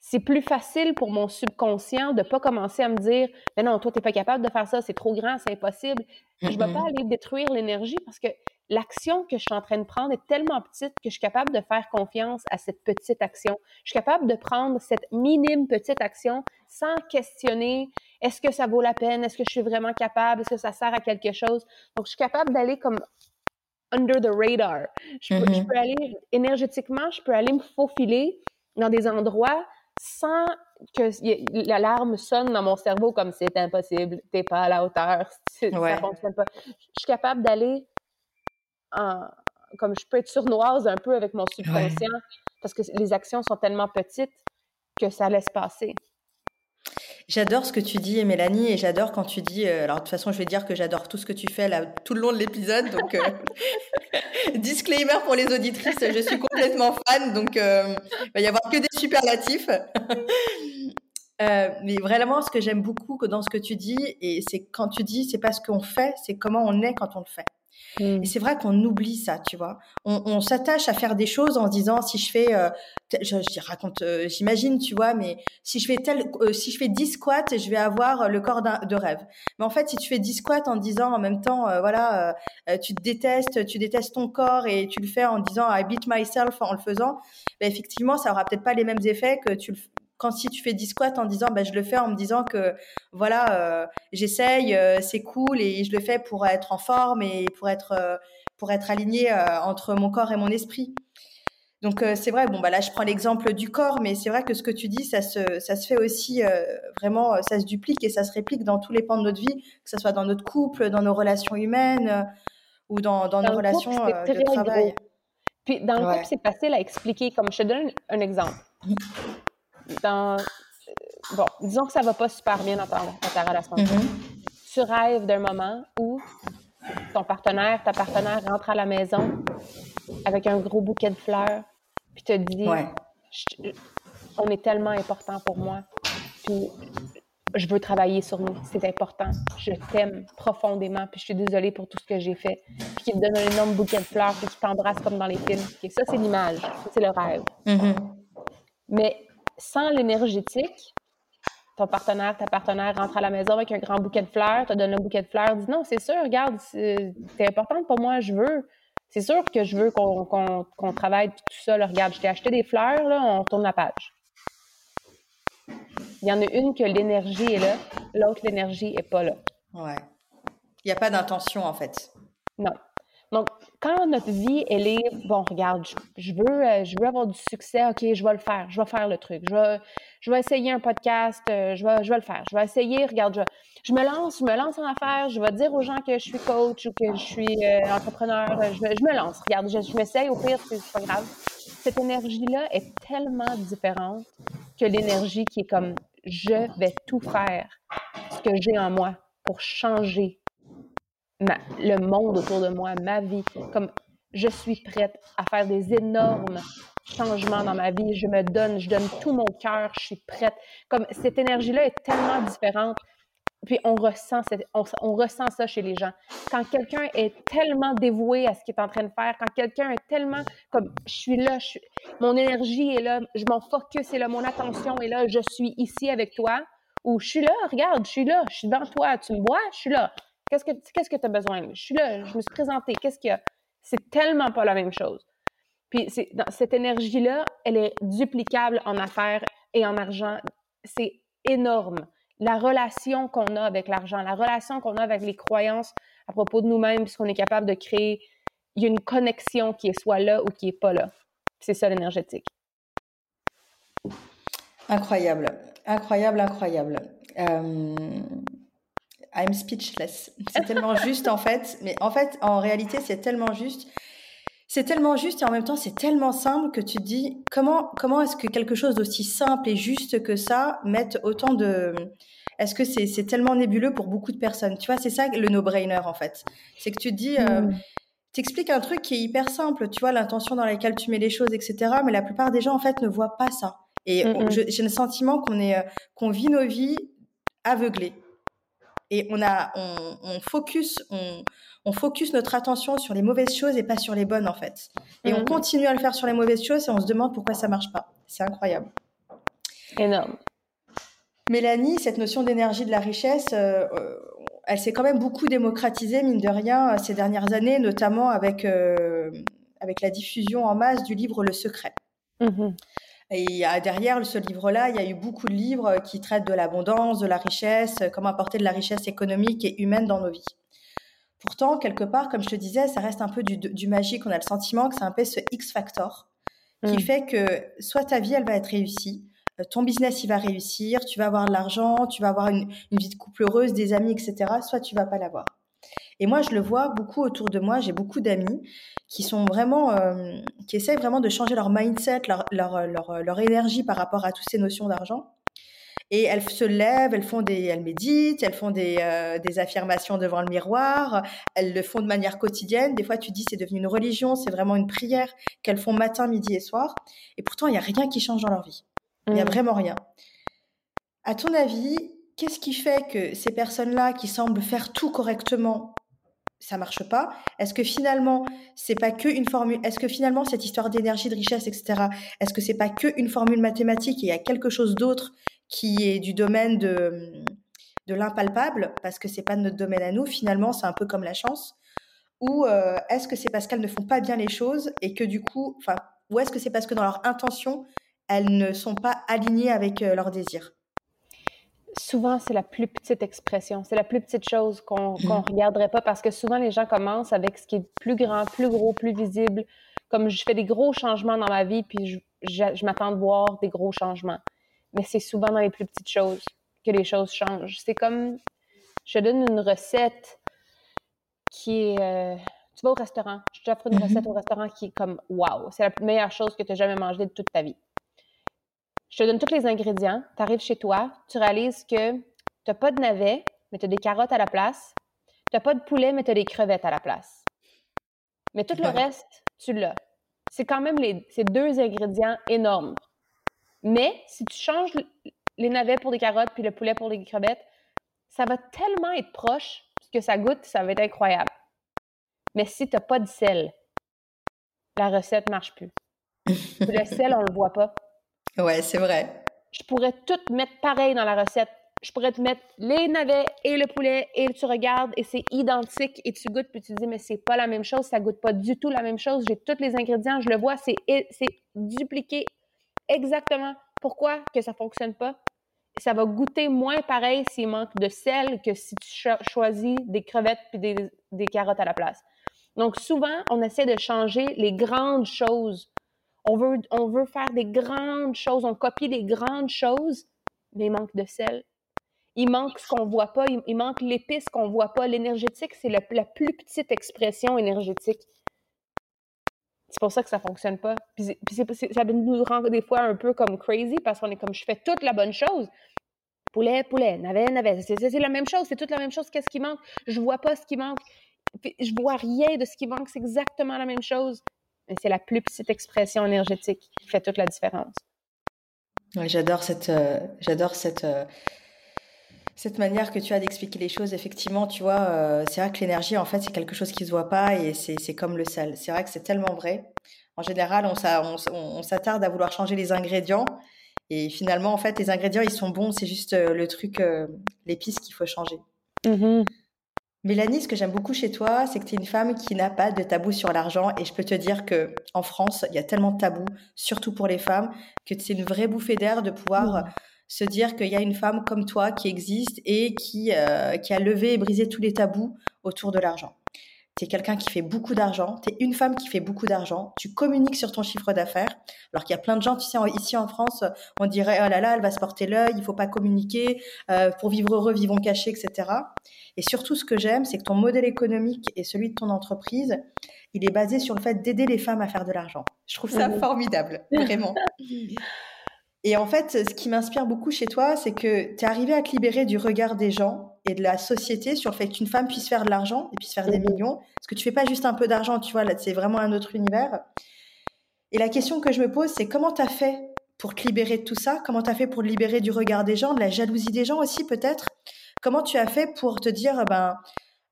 c'est plus facile pour mon subconscient de pas commencer à me dire mais non toi t'es pas capable de faire ça c'est trop grand c'est impossible. Je vais pas aller détruire l'énergie parce que l'action que je suis en train de prendre est tellement petite que je suis capable de faire confiance à cette petite action. Je suis capable de prendre cette minime petite action sans questionner est-ce que ça vaut la peine? Est-ce que je suis vraiment capable? Est-ce que ça sert à quelque chose? Donc je suis capable d'aller comme under the radar. Je mm-hmm. peux, aller énergétiquement, je peux aller me faufiler dans des endroits sans que l'alarme sonne dans mon cerveau comme c'est impossible, t'es pas à la hauteur, [laughs] ça fonctionne pas. Je suis capable d'aller comme je peux être sournoise un peu avec mon subconscient parce que les actions sont tellement petites que ça laisse passer. J'adore ce que tu dis, Mélanie, et j'adore quand tu dis. Euh, alors, de toute façon, je vais dire que j'adore tout ce que tu fais là, tout le long de l'épisode. Donc, euh, [laughs] disclaimer pour les auditrices, je suis complètement fan. Donc, euh, il va y avoir que des superlatifs. [laughs] mais vraiment, ce que j'aime beaucoup dans ce que tu dis, et c'est quand tu dis, c'est pas ce qu'on fait, c'est comment on est quand on le fait. Mmh. Et c'est vrai qu'on oublie ça, tu vois. On, s'attache à faire des choses en se disant si je fais, euh, je, raconte, euh, j'imagine, tu vois, mais si je fais tel, euh, si je fais 10 squats, je vais avoir le corps de rêve. Mais en fait, si tu fais 10 squats en disant en même temps, voilà, tu te détestes, tu détestes ton corps et tu le fais en disant I beat myself en le faisant, ben effectivement, ça aura peut-être pas les mêmes effets que tu le quand si tu fais 10 squats en disant bah, je le fais en me disant que voilà euh, j'essaye euh, c'est cool et je le fais pour être en forme et pour être euh, pour être aligné entre mon corps et mon esprit. Donc c'est vrai bon bah là je prends l'exemple du corps mais c'est vrai que ce que tu dis ça se ça se fait aussi vraiment ça se duplique et ça se réplique dans tous les pans de notre vie que ce soit dans notre couple dans nos relations humaines ou dans, dans, nos relations de travail. puis dans le couple c'est facile à expliquer comme je te donne un exemple [laughs] dans. Bon, disons que ça va pas super bien dans ta, relation. Mm-hmm. Tu rêves d'un moment où ton partenaire, ta partenaire rentre à la maison avec un gros bouquet de fleurs, puis te dit On est tellement important pour moi, puis je veux travailler sur nous, c'est important. Je t'aime profondément, puis je suis désolée pour tout ce que j'ai fait. Puis qu'il te donne un énorme bouquet de fleurs, puis tu t'embrasses comme dans les films. ça, c'est l'image, c'est le rêve. Mm-hmm. Mais sans l'énergétique, ton partenaire, ta partenaire rentre à la maison avec un grand bouquet de fleurs, te donne le bouquet de fleurs, dis non, c'est sûr, regarde, c'est importante pour moi, je veux. C'est sûr que je veux qu'on travaille tout ça. Regarde, je t'ai acheté des fleurs, là, on tourne la page. Il y en a une que l'énergie est là, l'autre, l'énergie n'est pas là. Ouais. Il n'y a pas d'intention, en fait. Non. Donc, quand notre vie, elle est, bon, regarde, je, veux, euh, je veux avoir du succès, OK, je vais le faire, je vais faire le truc, je vais, je vais essayer un podcast, euh, je, vais, je vais le faire, je vais essayer, regarde, je, me lance, je me lance en affaires, je vais dire aux gens que je suis coach ou que je suis euh, entrepreneur, je, je, me lance, regarde, je, je m'essaye, au pire, c'est pas grave. Cette énergie-là est tellement différente que l'énergie qui est comme, je vais tout faire, ce que j'ai en moi pour changer le monde autour de moi, ma vie. Comme je suis prête à faire des énormes changements dans ma vie. Je me donne, je donne tout mon cœur, je suis prête. Comme cette énergie-là est tellement différente. Puis on ressent, on, ressent ça chez les gens. Quand quelqu'un est tellement dévoué à ce qu'il est en train de faire, quand quelqu'un est tellement comme je suis là, mon énergie est là, je m'en focus est là, mon attention est là, je suis ici avec toi, ou je suis là, regarde, je suis là, je suis devant toi, tu me vois, je suis là. Qu'est-ce que tu as besoin? Je suis là, je me suis présentée. Qu'est-ce qu'il y a? C'est tellement pas la même chose. Puis dans, cette énergie-là, elle est duplicable en affaires et en argent. C'est énorme. La relation qu'on a avec l'argent, la relation qu'on a avec les croyances à propos de nous-mêmes, puisqu'on est capable de créer, il y a une connexion qui est soit là ou qui est pas là. C'est ça l'énergétique. Incroyable, incroyable, incroyable. Euh, I'm speechless. C'est tellement juste en fait. Mais en fait, en réalité, c'est tellement juste. C'est tellement juste et en même temps, c'est tellement simple que tu te dis comment comment est-ce que quelque chose d'aussi simple et juste que ça mette autant de est-ce que c'est c'est tellement nébuleux pour beaucoup de personnes? Tu vois, c'est ça le no-brainer en fait. C'est que tu te dis euh, mm. T'expliques un truc qui est hyper simple, tu vois, l'intention dans laquelle tu mets les choses, etc. Mais la plupart des gens, en fait, ne voient pas ça. Et j'ai le sentiment qu'on est, euh, qu'on vit nos vies aveuglées et on a on, focus on, on, focus notre attention sur les mauvaises choses et pas sur les bonnes en fait. Et on mhm. continue à le faire sur les mauvaises choses et on se demande pourquoi ça marche pas. C'est incroyable. Énorme. Mélanie, cette notion d'énergie de la richesse, euh, euh, elle s'est quand même beaucoup démocratisée mine de rien ces dernières années, notamment avec euh, avec la diffusion en masse du livre Le Secret. Mhm. Et derrière ce livre-là, il y a eu beaucoup de livres qui traitent de l'abondance, de la richesse, comment apporter de la richesse économique et humaine dans nos vies. Pourtant, quelque part, comme je te disais, ça reste un peu du, magique. On a le sentiment que c'est un peu ce X-factor qui mm. fait que soit ta vie, elle va être réussie, euh, ton business, il va réussir, tu vas avoir de l'argent, tu vas avoir une, une, vie de couple heureuse, des amis, etc. Soit tu vas pas l'avoir. Et moi, je le vois beaucoup autour de moi. J'ai beaucoup d'amis qui sont vraiment, euh, qui essayent vraiment de changer leur mindset, leur, leur, leur, leur énergie par rapport à toutes ces notions d'argent. Et elles se lèvent, elles font des, elles méditent, elles font des, euh, des affirmations devant le miroir. Elles le font de manière quotidienne. Des fois, tu dis c'est devenu une religion, c'est vraiment une prière qu'elles font matin, midi et soir. Et pourtant, il n'y a rien qui change dans leur vie. Il n'y a mmh. vraiment rien. À ton avis, qu'est-ce qui fait que ces personnes-là qui semblent faire tout correctement ça marche pas Est-ce que finalement c'est pas que une formule Est-ce que finalement cette histoire d'énergie, de richesse, etc. Est-ce que c'est pas que une formule mathématique et il y a quelque chose d'autre qui est du domaine de de l'impalpable parce que c'est pas notre domaine à nous. Finalement, c'est un peu comme la chance. Ou euh, est-ce que c'est parce qu'elles ne font pas bien les choses et que du coup, enfin, ou est-ce que c'est parce que dans leur intention, elles ne sont pas alignées avec euh, leurs désirs? Souvent, c'est la plus petite expression, c'est la plus petite chose qu'on [clears throat] ne regarderait pas parce que souvent, les gens commencent avec ce qui est plus grand, plus gros, plus visible. Comme je fais des gros changements dans ma vie, puis je, je, m'attends de voir des gros changements. Mais c'est souvent dans les plus petites choses que les choses changent. C'est comme, je donne une recette qui est... Euh, tu vas au restaurant, je t'offre une mm-hmm. recette au restaurant qui est comme wow, c'est la meilleure chose que tu as jamais mangée de toute ta vie. Je te donne tous les ingrédients, tu arrives chez toi, tu réalises que tu n'as pas de navets, mais tu as des carottes à la place. Tu n'as pas de poulet, mais tu as des crevettes à la place. Mais tout le reste, tu l'as. C'est quand même les, ces deux ingrédients énormes. Mais si tu changes les navets pour des carottes puis le poulet pour des crevettes, ça va tellement être proche que ça goûte, ça va être incroyable. Mais si tu n'as pas de sel, la recette ne marche plus. le sel, on ne le voit pas. Ouais, c'est vrai. je pourrais tout mettre pareil dans la recette. Je pourrais te mettre les navets et le poulet et tu regardes et c'est identique et tu goûtes puis tu te dis mais c'est pas la même chose, ça goûte pas du tout la même chose. J'ai tous les ingrédients, je le vois, c'est dupliqué exactement. Pourquoi que ça fonctionne pas? Ça va goûter moins pareil s'il manque de sel que si tu choisis des crevettes puis des, des carottes à la place. Donc souvent, on essaie de changer les grandes choses on veut, faire des grandes choses, on copie des grandes choses, mais il manque de sel. Il manque ce qu'on voit pas, il, manque l'épice qu'on voit pas. L'énergétique, c'est la, plus petite expression énergétique. C'est pour ça que ça fonctionne pas. Puis, ça nous rend des fois un peu comme crazy parce qu'on est comme je fais toute la bonne chose. Poulet, poulet, navet, navet. C'est la même chose, c'est toute la même chose. Qu'est-ce qui manque? Je vois pas ce qui manque. Je vois rien de ce qui manque. C'est exactement la même chose c'est la plus petite expression énergétique qui fait toute la différence. j'adore cette, euh, j'adore cette, euh, cette manière que tu as d'expliquer les choses. Effectivement, tu vois, euh, c'est vrai que l'énergie, en fait, c'est quelque chose qui se voit pas et c'est comme le sel. C'est vrai que c'est tellement vrai. En général, on, s'attarde à vouloir changer les ingrédients et finalement, en fait, les ingrédients, ils sont bons. C'est juste le truc, l'épice qu'il faut changer. Mm-hmm. Mélanie, ce que j'aime beaucoup chez toi, c'est que tu es une femme qui n'a pas de tabou sur l'argent. Et je peux te dire que en France, il y a tellement de tabous, surtout pour les femmes, que c'est une vraie bouffée d'air de pouvoir se dire qu'il y a une femme comme toi qui existe et qui, euh, qui a levé et brisé tous les tabous autour de l'argent tu es quelqu'un qui fait beaucoup d'argent, tu es une femme qui fait beaucoup d'argent, tu communiques sur ton chiffre d'affaires, alors qu'il y a plein de gens, tu sais, ici en France, on dirait, oh là là, elle va se porter l'œil, il faut pas communiquer, euh, pour vivre heureux, vivons cachés, etc. Et surtout, ce que j'aime, c'est que ton modèle économique et celui de ton entreprise, il est basé sur le fait d'aider les femmes à faire de l'argent. Je trouve ça formidable, vraiment. [laughs] Et en fait, ce qui m'inspire beaucoup chez toi, c'est que tu es arrivé à te libérer du regard des gens et de la société sur le fait qu'une femme puisse faire de l'argent et puisse faire des mhm. millions. Parce que tu fais pas juste un peu d'argent, tu vois, là, c'est vraiment un autre univers. Et la question que je me pose, c'est comment tu as fait pour te libérer de tout ça? Comment tu as fait pour te libérer du regard des gens, de la jalousie des gens aussi, peut-être? Comment tu as fait pour te dire, ben,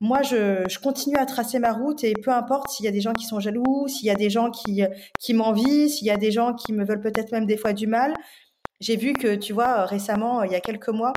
moi, je, je, continue à tracer ma route et peu importe s'il y a des gens qui sont jaloux, s'il y a des gens qui, qui m'envient, s'il y a des gens qui me veulent peut-être même des fois du mal. J'ai vu que, tu vois, récemment, il y a quelques mois,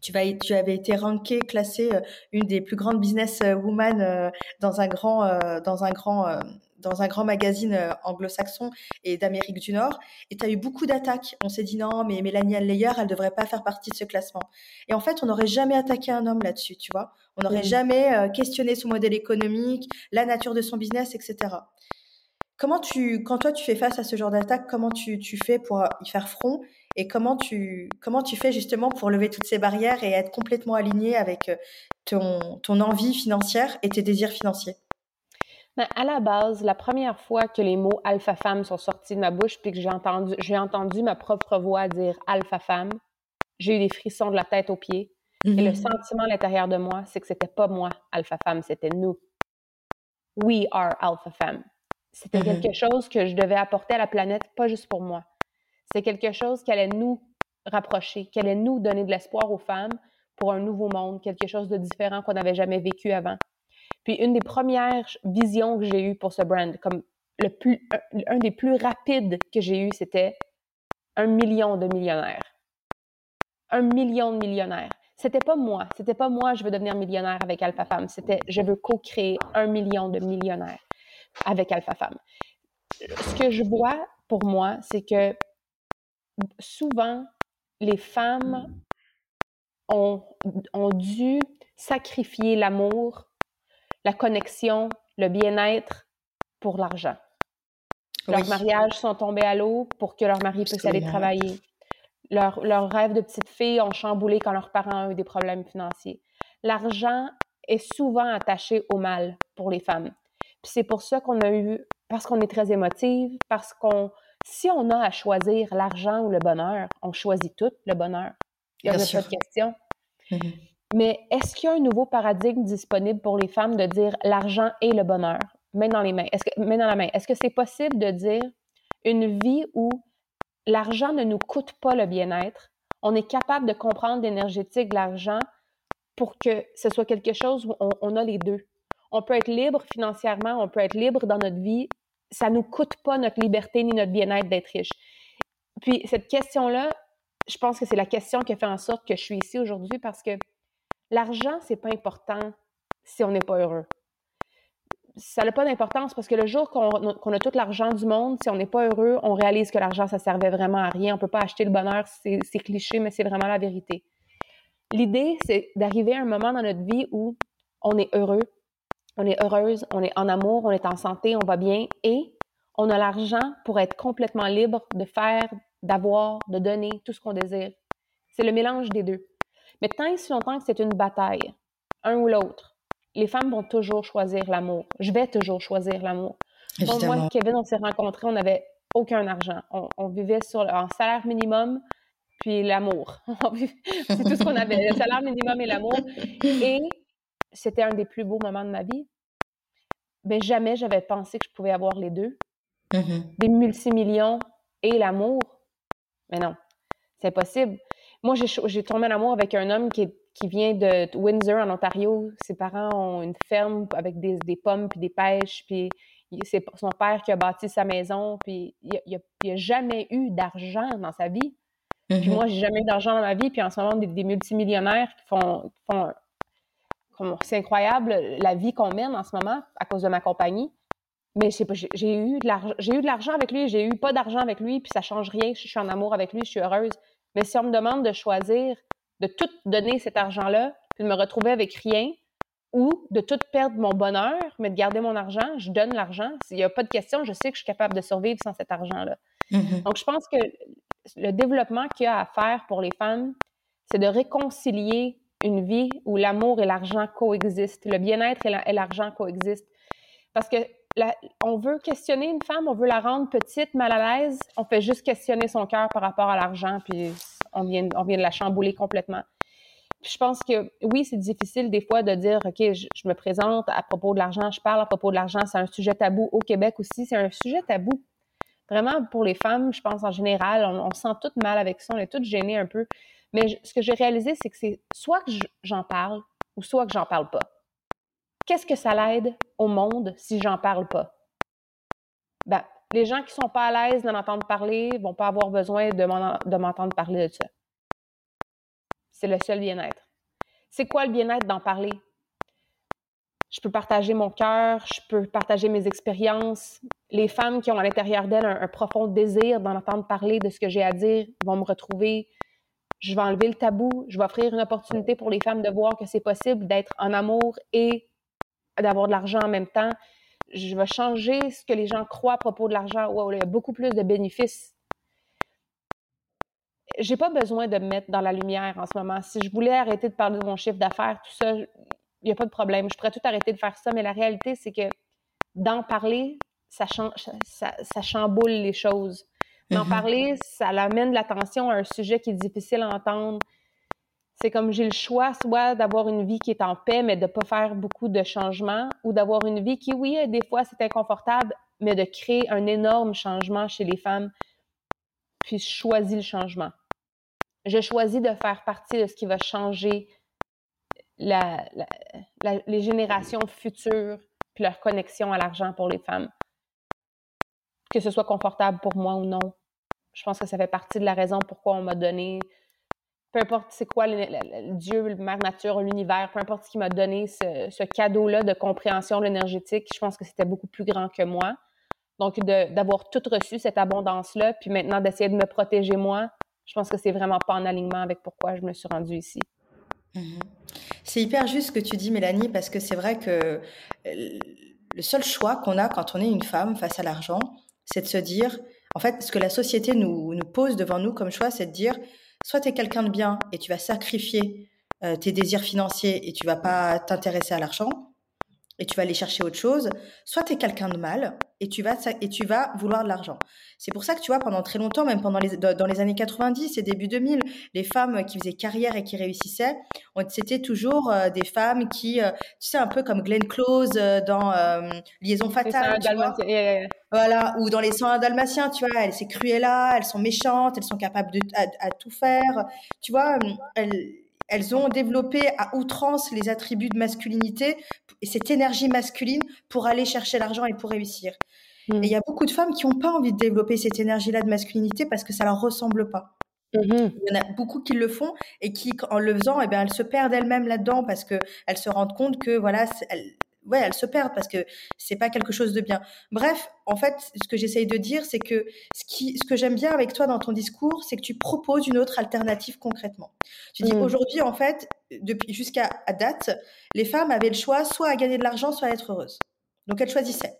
tu, vas, tu avais été rankée, classée euh, une des plus grandes business euh, women euh, dans un grand, dans un grand, dans un grand magazine anglo-saxon et d'Amérique du Nord. Et tu as eu beaucoup d'attaques. On s'est dit non, mais Mélanie Alleyer, elle devrait pas faire partie de ce classement. Et en fait, on n'aurait jamais attaqué un homme là-dessus, tu vois. On n'aurait jamais questionné son modèle économique, la nature de son business, etc. Comment tu, quand toi tu fais face à ce genre d'attaque, comment tu, tu fais pour y faire front et comment tu, comment tu fais justement pour lever toutes ces barrières et être complètement aligné avec euh, ton, ton envie financière et tes désirs financiers? Ben, à la base, la première fois que les mots alpha femme sont sortis de ma bouche puis que j'ai entendu, j'ai entendu ma propre voix dire alpha femme, j'ai eu des frissons de la tête aux pieds. Et le mhm. sentiment à l'intérieur de moi, c'est que c'était pas moi, alpha femme, c'était nous. We are alpha femme. C'était mhm. quelque chose que je devais apporter à la planète, pas juste pour moi. C'est quelque chose qui allait nous rapprocher, qui allait nous donner de l'espoir aux femmes pour un nouveau monde, quelque chose de différent qu'on n'avait jamais vécu avant. Puis une des premières visions que j'ai eues pour ce brand, comme le plus, un, des plus rapides que j'ai eu, c'était un million de millionnaires. Un million de millionnaires. C'était pas moi, c'était pas moi, je veux devenir millionnaire avec Alpha Femme. C'était je veux co-créer un million de millionnaires avec Alpha Femme. Ce que je vois pour moi, c'est que souvent, les femmes ont, ont dû sacrifier l'amour, la connexion, le bien-être pour l'argent. Leurs mariages sont tombés à l'eau pour que leur mari puisse aller travailler. Leurs leur rêves de petite fille ont chamboulé quand leurs parents ont eu des problèmes financiers. L'argent est souvent attaché au mal pour les femmes. Puis c'est pour ça qu'on a eu, parce qu'on est très émotive, parce qu'on si on a à choisir l'argent ou le bonheur, on choisit tout le bonheur. Il y a pas de question. Mm-hmm. Mais est-ce qu'il y a un nouveau paradigme disponible pour les femmes de dire l'argent et le bonheur, main dans les mains, est-ce que, main dans la main? Est-ce que c'est possible de dire une vie où l'argent ne nous coûte pas le bien-être, on est capable de comprendre l'énergétique de l'argent pour que ce soit quelque chose où on, a les deux? On peut être libre financièrement, on peut être libre dans notre vie ça nous coûte pas notre liberté ni notre bien-être d'être riche. Puis cette question-là, je pense que c'est la question qui a fait en sorte que je suis ici aujourd'hui parce que l'argent, c'est pas important si on n'est pas heureux. Ça n'a pas d'importance parce que le jour qu'on a tout l'argent du monde, si on n'est pas heureux, on réalise que l'argent, ça servait vraiment à rien. On peut pas acheter le bonheur, c'est cliché, mais c'est vraiment la vérité. L'idée, c'est d'arriver à un moment dans notre vie où on est heureux, on est heureuse, on est en amour, on est en santé, on va bien et on a l'argent pour être complètement libre de faire, d'avoir, de donner tout ce qu'on désire. C'est le mélange des deux. Mais tant et si longtemps que c'est une bataille, un ou l'autre, les femmes vont toujours choisir l'amour. Je vais toujours choisir l'amour. moi et Kevin, on s'est rencontrés, on n'avait aucun argent. On, vivait sur un salaire minimum, puis l'amour. [laughs] c'est tout ce qu'on avait, le salaire minimum et l'amour. Et c'était un des plus beaux moments de ma vie. Mais jamais j'avais pensé que je pouvais avoir les deux. Mm-hmm. Des multimillions et l'amour. Mais non, c'est impossible. Moi, j'ai tombé en amour avec un homme qui, vient de Windsor, en Ontario. Ses parents ont une ferme avec des, pommes puis des pêches. Puis c'est son père qui a bâti sa maison. Puis il n'a a, jamais eu d'argent dans sa vie. Puis mm-hmm. moi, j'ai jamais eu d'argent dans ma vie. Puis en ce moment, des, multimillionnaires qui font, font c'est incroyable la vie qu'on mène en ce moment à cause de ma compagnie. Mais j'ai eu de l'argent, j'ai eu de l'argent avec lui, j'ai eu pas d'argent avec lui, puis ça change rien. Je suis en amour avec lui, je suis heureuse. Mais si on me demande de choisir de tout donner cet argent-là, puis de me retrouver avec rien, ou de tout perdre mon bonheur, mais de garder mon argent, je donne l'argent. S'il n'y a pas de question, je sais que je suis capable de survivre sans cet argent-là. Mm-hmm. Donc, je pense que le développement qu'il y a à faire pour les femmes, c'est de réconcilier une vie où l'amour et l'argent coexistent, le bien-être et l'argent coexistent. Parce que on veut questionner une femme, on veut la rendre petite, mal à l'aise, on fait juste questionner son cœur par rapport à l'argent, puis on vient, de la chambouler complètement. je pense que oui, c'est difficile des fois de dire, OK, je, me présente à propos de l'argent, je parle à propos de l'argent, c'est un sujet tabou au Québec aussi, c'est un sujet tabou. Vraiment, pour les femmes, je pense en général, on, on se sent toutes mal avec ça, on est toutes gênées un peu. Mais ce que j'ai réalisé, c'est que c'est soit que j'en parle ou soit que j'en parle pas. Qu'est-ce que ça l'aide au monde si j'en parle pas? Ben, les gens qui sont pas à l'aise d'en entendre parler vont pas avoir besoin de m'entendre parler de ça. C'est le seul bien-être. C'est quoi le bien-être d'en parler? Je peux partager mon cœur, je peux partager mes expériences. Les femmes qui ont à l'intérieur d'elles un, un, profond désir d'en entendre parler de ce que j'ai à dire vont me retrouver je vais enlever le tabou, je vais offrir une opportunité pour les femmes de voir que c'est possible d'être en amour et d'avoir de l'argent en même temps. Je vais changer ce que les gens croient à propos de l'argent. Wow, il y a beaucoup plus de bénéfices. J'ai pas besoin de me mettre dans la lumière en ce moment. Si je voulais arrêter de parler de mon chiffre d'affaires, tout ça, il n'y a pas de problème. Je pourrais tout arrêter de faire ça, mais la réalité, c'est que d'en parler, ça, ça, ça chamboule les choses. D'en mm-hmm. parler, ça amène l'attention à un sujet qui est difficile à entendre. C'est comme j'ai le choix soit d'avoir une vie qui est en paix, mais de ne pas faire beaucoup de changements, ou d'avoir une vie qui, oui, des fois c'est inconfortable, mais de créer un énorme changement chez les femmes. Puis je choisis le changement. Je choisis de faire partie de ce qui va changer les générations futures, puis leur connexion à l'argent pour les femmes. Que ce soit confortable pour moi ou non, je pense que ça fait partie de la raison pourquoi on m'a donné, peu importe c'est quoi Dieu, Mère Nature, l'univers, peu importe ce qui m'a donné ce, cadeau-là de compréhension de l'énergétique, je pense que c'était beaucoup plus grand que moi. Donc, d'avoir tout reçu, cette abondance-là, puis maintenant d'essayer de me protéger moi, je pense que c'est vraiment pas en alignement avec pourquoi je me suis rendue ici. Mm-hmm. C'est hyper juste ce que tu dis, Mélanie, parce que c'est vrai que euh, le seul choix qu'on a quand on est une femme face à l'argent, c'est de se dire, en fait, ce que la société nous, nous pose devant nous comme choix, c'est de dire, soit tu es quelqu'un de bien et tu vas sacrifier euh, tes désirs financiers et tu vas pas t'intéresser à l'argent et tu vas aller chercher autre chose, soit tu es quelqu'un de mal et tu vas et tu vas vouloir de l'argent. C'est pour ça que tu vois pendant très longtemps même pendant les dans les années 90 et début 2000, les femmes qui faisaient carrière et qui réussissaient, c'était toujours euh, des femmes qui euh, tu sais un peu comme Glenn Close dans Liaison fatale, tu vois voilà, ou dans les 101 dalmatiens, tu vois, elles c'est Cruella, elles sont méchantes, elles sont capables de à, tout faire. Tu vois, elles elles ont développé à outrance les attributs de masculinité et cette énergie masculine pour aller chercher l'argent et pour réussir. Hmm. Et il y a beaucoup de femmes qui n'ont pas envie de développer cette énergie-là de masculinité parce que ça leur ressemble pas. Mm-hmm. Il y en a beaucoup qui le font et qui, en le faisant, eh bien, elles se perdent elles-mêmes là-dedans parce qu'elles se rendent compte que voilà, elles, ouais, elles se perdent parce que c'est pas quelque chose de bien. Bref, en fait, ce que j'essaye de dire, c'est que ce, qui, ce que j'aime bien avec toi dans ton discours, c'est que tu proposes une autre alternative concrètement. Tu dis mm. aujourd'hui, en fait, depuis jusqu'à date, les femmes avaient le choix soit à gagner de l'argent, soit à être heureuses. Donc elles choisissaient.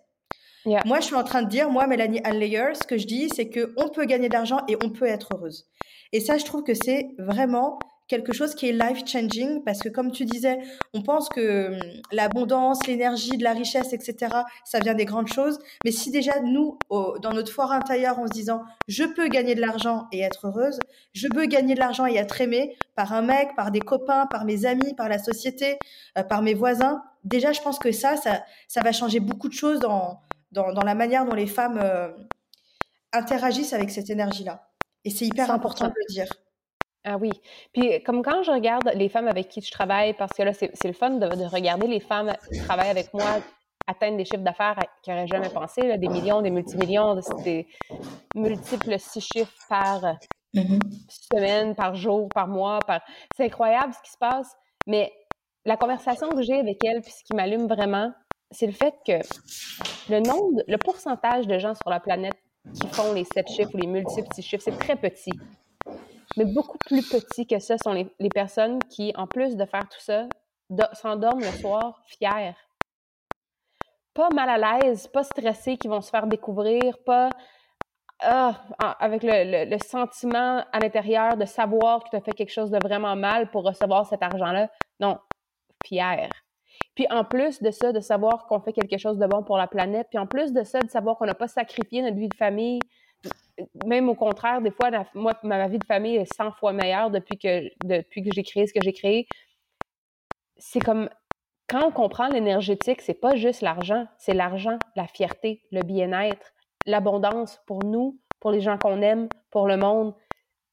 Moi, je suis en train de dire, moi, Mélanie Allayer, ce que je dis, c'est que on peut gagner de l'argent et on peut être heureuse. Et ça, je trouve que c'est vraiment quelque chose qui est life changing parce que comme tu disais, on pense que hum, l'abondance, l'énergie, de la richesse, etc., ça vient des grandes choses. Mais si déjà nous, dans notre fort intérieur, en se disant, je peux gagner de l'argent et être heureuse, je peux gagner de l'argent et être aimée par un mec, par des copains, par mes amis, par la société, euh, par mes voisins, déjà, je pense que ça, ça, ça va changer beaucoup de choses dans, dans, dans la manière dont les femmes euh, interagissent avec cette énergie-là. Et c'est hyper important de le dire. Ah oui. Puis comme quand je regarde les femmes avec qui je travaille, parce que là, c'est le fun de, regarder les femmes qui travaillent avec moi atteindre des chiffres d'affaires qu'ils n'auraient jamais pensé, là, des millions, des multimillions, des multiples six chiffres par mm-hmm. semaine, par jour, par mois. Par... C'est incroyable ce qui se passe. Mais la conversation que j'ai avec elles, puis ce qui m'allume vraiment, c'est le fait que le nombre, le pourcentage de gens sur la planète qui font les sept chiffres ou les multiples six chiffres, c'est très petit. Mais beaucoup plus petit que ça sont les, personnes qui, en plus de faire tout ça, s'endorment le soir fiers. Pas mal à l'aise, pas stressés, qui vont se faire découvrir, pas ah, avec le, sentiment à l'intérieur de savoir que tu as fait quelque chose de vraiment mal pour recevoir cet argent-là. Non, fier. Puis en plus de ça, de savoir qu'on fait quelque chose de bon pour la planète, puis en plus de ça, de savoir qu'on n'a pas sacrifié notre vie de famille, même au contraire, des fois, moi, ma vie de famille est 100 fois meilleure depuis que, depuis que j'ai créé ce que j'ai créé. C'est comme quand on comprend l'énergétique, c'est pas juste l'argent, c'est l'argent, la fierté, le bien-être, l'abondance pour nous, pour les gens qu'on aime, pour le monde.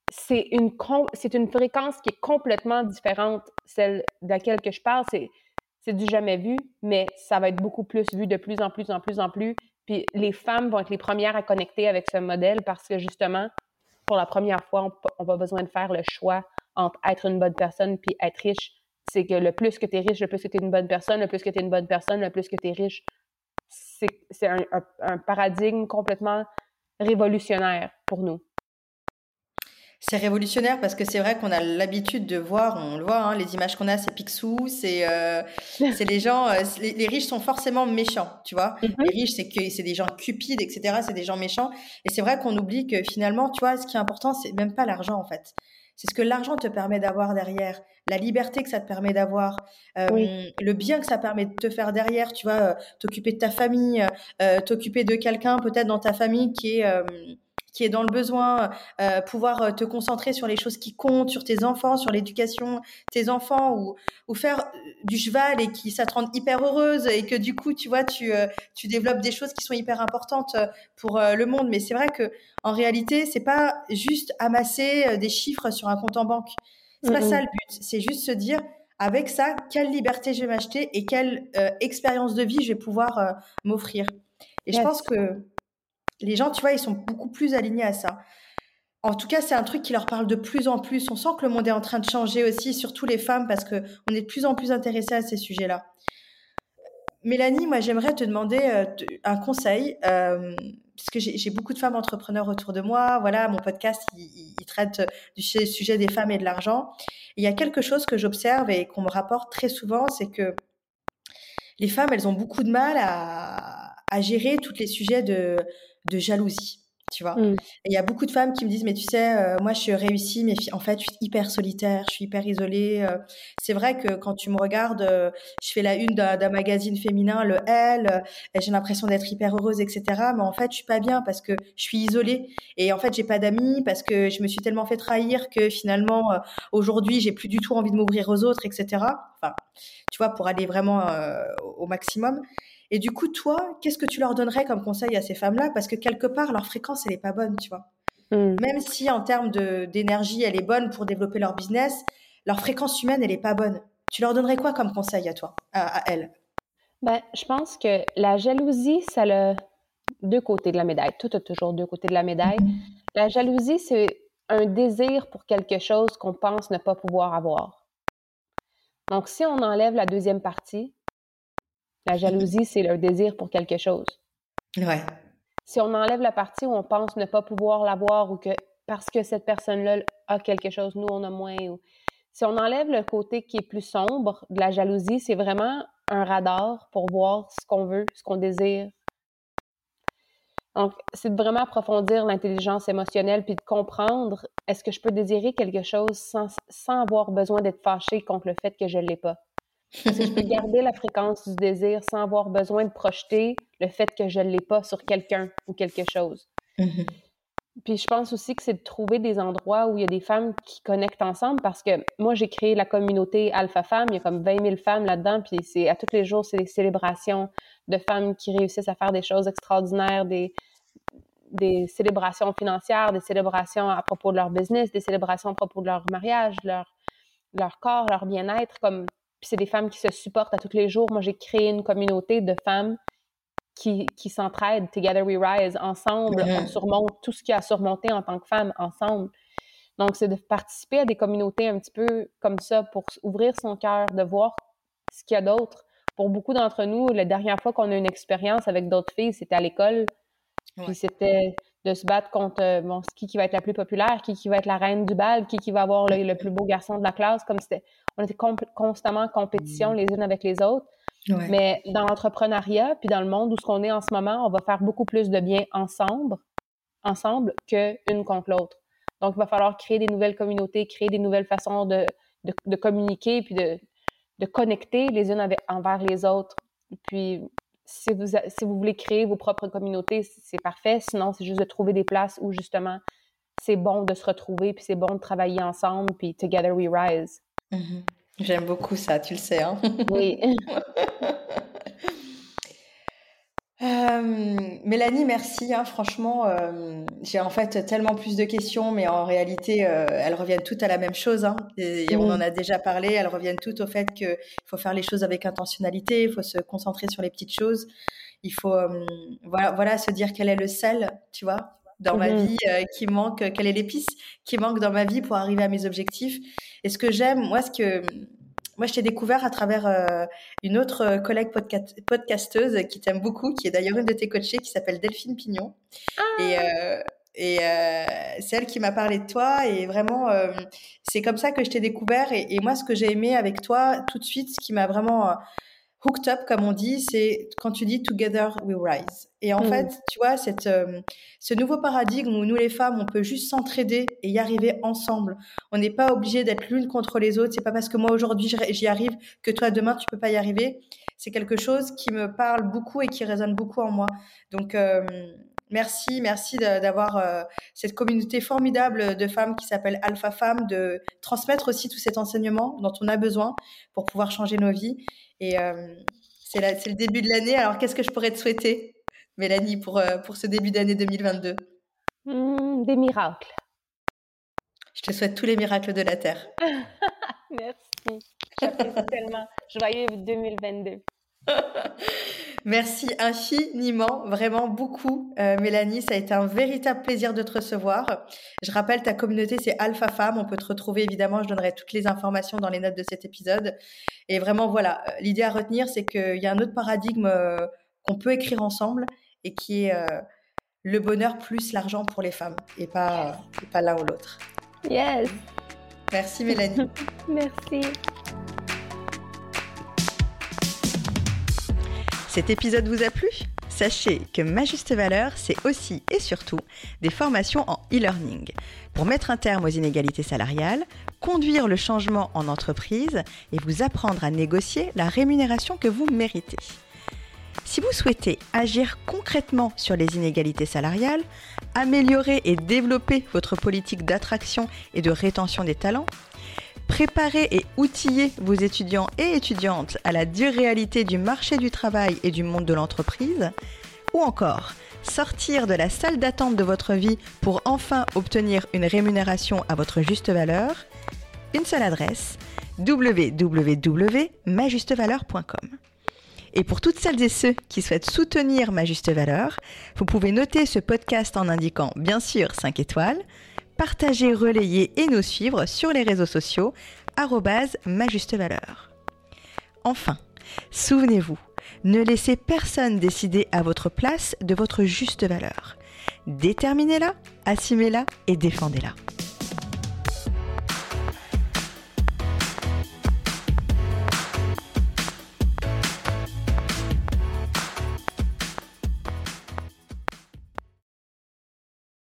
C'est une, c'est une fréquence qui est complètement différente, celle de laquelle que je parle. C'est, c'est du jamais vu, mais ça va être beaucoup plus vu de plus en plus en plus en plus. Puis les femmes vont être les premières à connecter avec ce modèle parce que justement, pour la première fois, on pas besoin de faire le choix entre être une bonne personne puis être riche. C'est que le plus que tu es riche, le plus que tu es une bonne personne, le plus que tu es une bonne personne, le plus que tu es riche. C'est un, un paradigme complètement révolutionnaire pour nous c'est révolutionnaire parce que c'est vrai qu'on a l'habitude de voir, on le voit, hein, les images qu'on a, c'est Picsou, c'est euh, c'est les gens, euh, les, riches sont forcément méchants, tu vois. Mm-hmm. Les riches, c'est que c'est des gens cupides, etc. C'est des gens méchants. Et c'est vrai qu'on oublie que finalement, tu vois, ce qui est important, c'est même pas l'argent en fait. C'est ce que l'argent te permet d'avoir derrière, la liberté que ça te permet d'avoir, euh, le bien que ça permet de te faire derrière, tu vois, t'occuper de ta famille, t'occuper de quelqu'un peut-être dans ta famille qui est qui est dans le besoin, euh, pouvoir euh, te concentrer sur les choses qui comptent, sur tes enfants, sur l'éducation tes enfants, ou, ou faire euh, du cheval et qui ça te rend hyper heureuse et que du coup, tu vois, tu, tu développes des choses qui sont hyper importantes pour le monde. Mais c'est vrai que en réalité, c'est pas juste amasser des chiffres sur un compte en banque. C'est pas ça le but. C'est juste se dire, avec ça, quelle liberté je vais m'acheter et quelle expérience de vie je vais pouvoir m'offrir. Et je pense que les gens, tu vois, ils sont beaucoup plus alignés à ça. En tout cas, c'est un truc qui leur parle de plus en plus. On sent que le monde est en train de changer aussi, surtout les femmes, parce qu'on est de plus en plus intéressés à ces sujets-là. Mélanie, moi, j'aimerais te demander euh, un conseil, euh, parce que j'ai beaucoup de femmes entrepreneurs autour de moi. Voilà, mon podcast, il, traite du sujet des femmes et de l'argent. Il y a quelque chose que j'observe et qu'on me rapporte très souvent, c'est que les femmes, elles ont beaucoup de mal à, à gérer tous les sujets de de jalousie. Tu vois, mmh. il y a beaucoup de femmes qui me disent, mais tu sais, euh, moi je suis réussie, mais en fait je suis hyper solitaire, je suis hyper isolée. Euh. c'est vrai que quand tu me regardes, euh, je fais la une d'un magazine féminin, le Elle, et j'ai l'impression d'être hyper heureuse, etc. Mais en fait je suis pas bien parce que je suis isolée et en fait j'ai pas d'amis parce que je me suis tellement fait trahir que finalement aujourd'hui j'ai plus du tout envie de m'ouvrir aux autres, etc. Enfin, tu vois, pour aller vraiment au maximum. Et du coup, toi, qu'est-ce que tu leur donnerais comme conseil à ces femmes-là? Parce que quelque part, leur fréquence, elle n'est pas bonne, tu vois. Hmm. Même si en termes d'énergie, elle est bonne pour développer leur business, leur fréquence humaine, elle n'est pas bonne. Tu leur donnerais quoi comme conseil à toi, à, elles? Ben, Je pense que la jalousie, ça a deux côtés de la médaille. Tout a toujours deux côtés de la médaille. La jalousie, c'est un désir pour quelque chose qu'on pense ne pas pouvoir avoir. Donc, si on enlève la deuxième partie, la jalousie, c'est le désir pour quelque chose. Ouais. Si on enlève la partie où on pense ne pas pouvoir l'avoir ou que parce que cette personne-là a quelque chose, nous, on a moins. Ou... Si on enlève le côté qui est plus sombre de la jalousie, c'est vraiment un radar pour voir ce qu'on veut, ce qu'on désire. Donc, c'est de vraiment approfondir l'intelligence émotionnelle puis de comprendre est-ce que je peux désirer quelque chose sans, sans avoir besoin d'être fâché contre le fait que je ne l'ai pas? Je peux garder la fréquence du désir sans avoir besoin de projeter le fait que je ne l'ai pas sur quelqu'un ou quelque chose. Mm-hmm. Puis je pense aussi que c'est de trouver des endroits où il y a des femmes qui connectent ensemble parce que moi, j'ai créé la communauté Alpha Femmes. Il y a comme 20 000 femmes là-dedans. Puis c'est à tous les jours, c'est des célébrations de femmes qui réussissent à faire des choses extraordinaires, des, des célébrations financières, des célébrations à propos de leur business, des célébrations à propos de leur mariage, leur, leur corps, leur bien-être. Comme... Puis c'est des femmes qui se supportent à tous les jours. Moi, j'ai créé une communauté de femmes qui, qui s'entraident, Together We Rise, ensemble, on mm-hmm. surmonte tout ce qu'il y a à surmonter en tant que femme, ensemble. Donc, c'est de participer à des communautés un petit peu comme ça pour ouvrir son cœur, de voir ce qu'il y a d'autre. Pour beaucoup d'entre nous, la dernière fois qu'on a une expérience avec d'autres filles, c'était à l'école. Puis c'était de se battre contre euh, bon, qui, qui va être la plus populaire, qui, qui va être la reine du bal, qui, qui va avoir le, le plus beau garçon de la classe. Comme c'était, on était constamment en compétition mm. les unes avec les autres. Mais dans l'entrepreneuriat, puis dans le monde où ce qu'on est en ce moment, on va faire beaucoup plus de bien ensemble, ensemble qu'une contre l'autre. Donc, il va falloir créer des nouvelles communautés, créer des nouvelles façons de, de, communiquer, puis de, de connecter les unes avec, envers les autres. Puis, si vous, si vous voulez créer vos propres communautés, c'est parfait. Sinon, c'est juste de trouver des places où justement c'est bon de se retrouver, puis c'est bon de travailler ensemble, puis together we rise. Mm-hmm. J'aime beaucoup ça, tu le sais. Hein [laughs] oui. Euh, Mélanie, merci. Hein, franchement, euh, j'ai en fait tellement plus de questions, mais en réalité, euh, elles reviennent toutes à la même chose. Hein, et, on en a déjà parlé. Elles reviennent toutes au fait qu'il faut faire les choses avec intentionnalité. Il faut se concentrer sur les petites choses. Il faut, voilà, voilà, se dire quel est le sel, tu vois, dans ma mmh vie qui manque, quelle est l'épice qui manque dans ma vie pour arriver à mes objectifs. Et ce que j'aime, moi, ce que moi, je t'ai découvert à travers euh, une autre euh, collègue podcasteuse qui t'aime beaucoup, qui est d'ailleurs une de tes coachées, qui s'appelle Delphine Pignon. Ah. Et, euh, et c'est elle qui m'a parlé de toi. Et vraiment, c'est comme ça que je t'ai découvert. Et, et, moi, ce que j'ai aimé avec toi, tout de suite, ce qui m'a vraiment hooked up, comme on dit, c'est quand tu dis together we rise. Et en mm. fait, tu vois, cette, euh, ce nouveau paradigme où nous les femmes, on peut juste s'entraider et y arriver ensemble. On n'est pas obligé d'être l'une contre les autres. C'est pas parce que moi aujourd'hui j'y arrive que toi demain tu peux pas y arriver. C'est quelque chose qui me parle beaucoup et qui résonne beaucoup en moi. Donc euh, Merci, merci d'avoir euh, cette communauté formidable de femmes qui s'appelle Alpha Femmes, de transmettre aussi tout cet enseignement dont on a besoin pour pouvoir changer nos vies. Et euh, c'est le début de l'année. Alors, qu'est-ce que je pourrais te souhaiter, Mélanie, pour, euh, pour ce début d'année 2022 mmh, Des miracles. Je te souhaite tous les miracles de la Terre. [laughs] Merci. J'apprécie tellement. Joyeux 2022. [laughs] Merci infiniment, vraiment beaucoup, euh, Mélanie. Ça a été un véritable plaisir de te recevoir. Je rappelle, ta communauté, c'est Alpha Femme. On peut te retrouver, évidemment. Je donnerai toutes les informations dans les notes de cet épisode. Et vraiment, voilà, euh, l'idée à retenir, c'est qu'il y a un autre paradigme euh, qu'on peut écrire ensemble et qui est le bonheur plus l'argent pour les femmes et pas, et pas l'un ou l'autre. Yes. Merci, Mélanie. [laughs] Merci. Cet épisode vous a plu? Sachez que Ma Juste Valeur, c'est aussi et surtout des formations en e-learning pour mettre un terme aux inégalités salariales, conduire le changement en entreprise et vous apprendre à négocier la rémunération que vous méritez. Si vous souhaitez agir concrètement sur les inégalités salariales, améliorer et développer votre politique d'attraction et de rétention des talents, Préparez et outiller vos étudiants et étudiantes à la dure réalité du marché du travail et du monde de l'entreprise, ou encore sortir de la salle d'attente de votre vie pour enfin obtenir une rémunération à votre juste valeur, une seule adresse www.majustevaleur.com. Et pour toutes celles et ceux qui souhaitent soutenir Ma Juste Valeur, vous pouvez noter ce podcast en indiquant bien sûr 5 étoiles, partager, relayer et nous suivre sur les réseaux sociaux ma juste valeur. Enfin, souvenez-vous, ne laissez personne décider à votre place de votre juste valeur. Déterminez-la, assumez-la et défendez-la.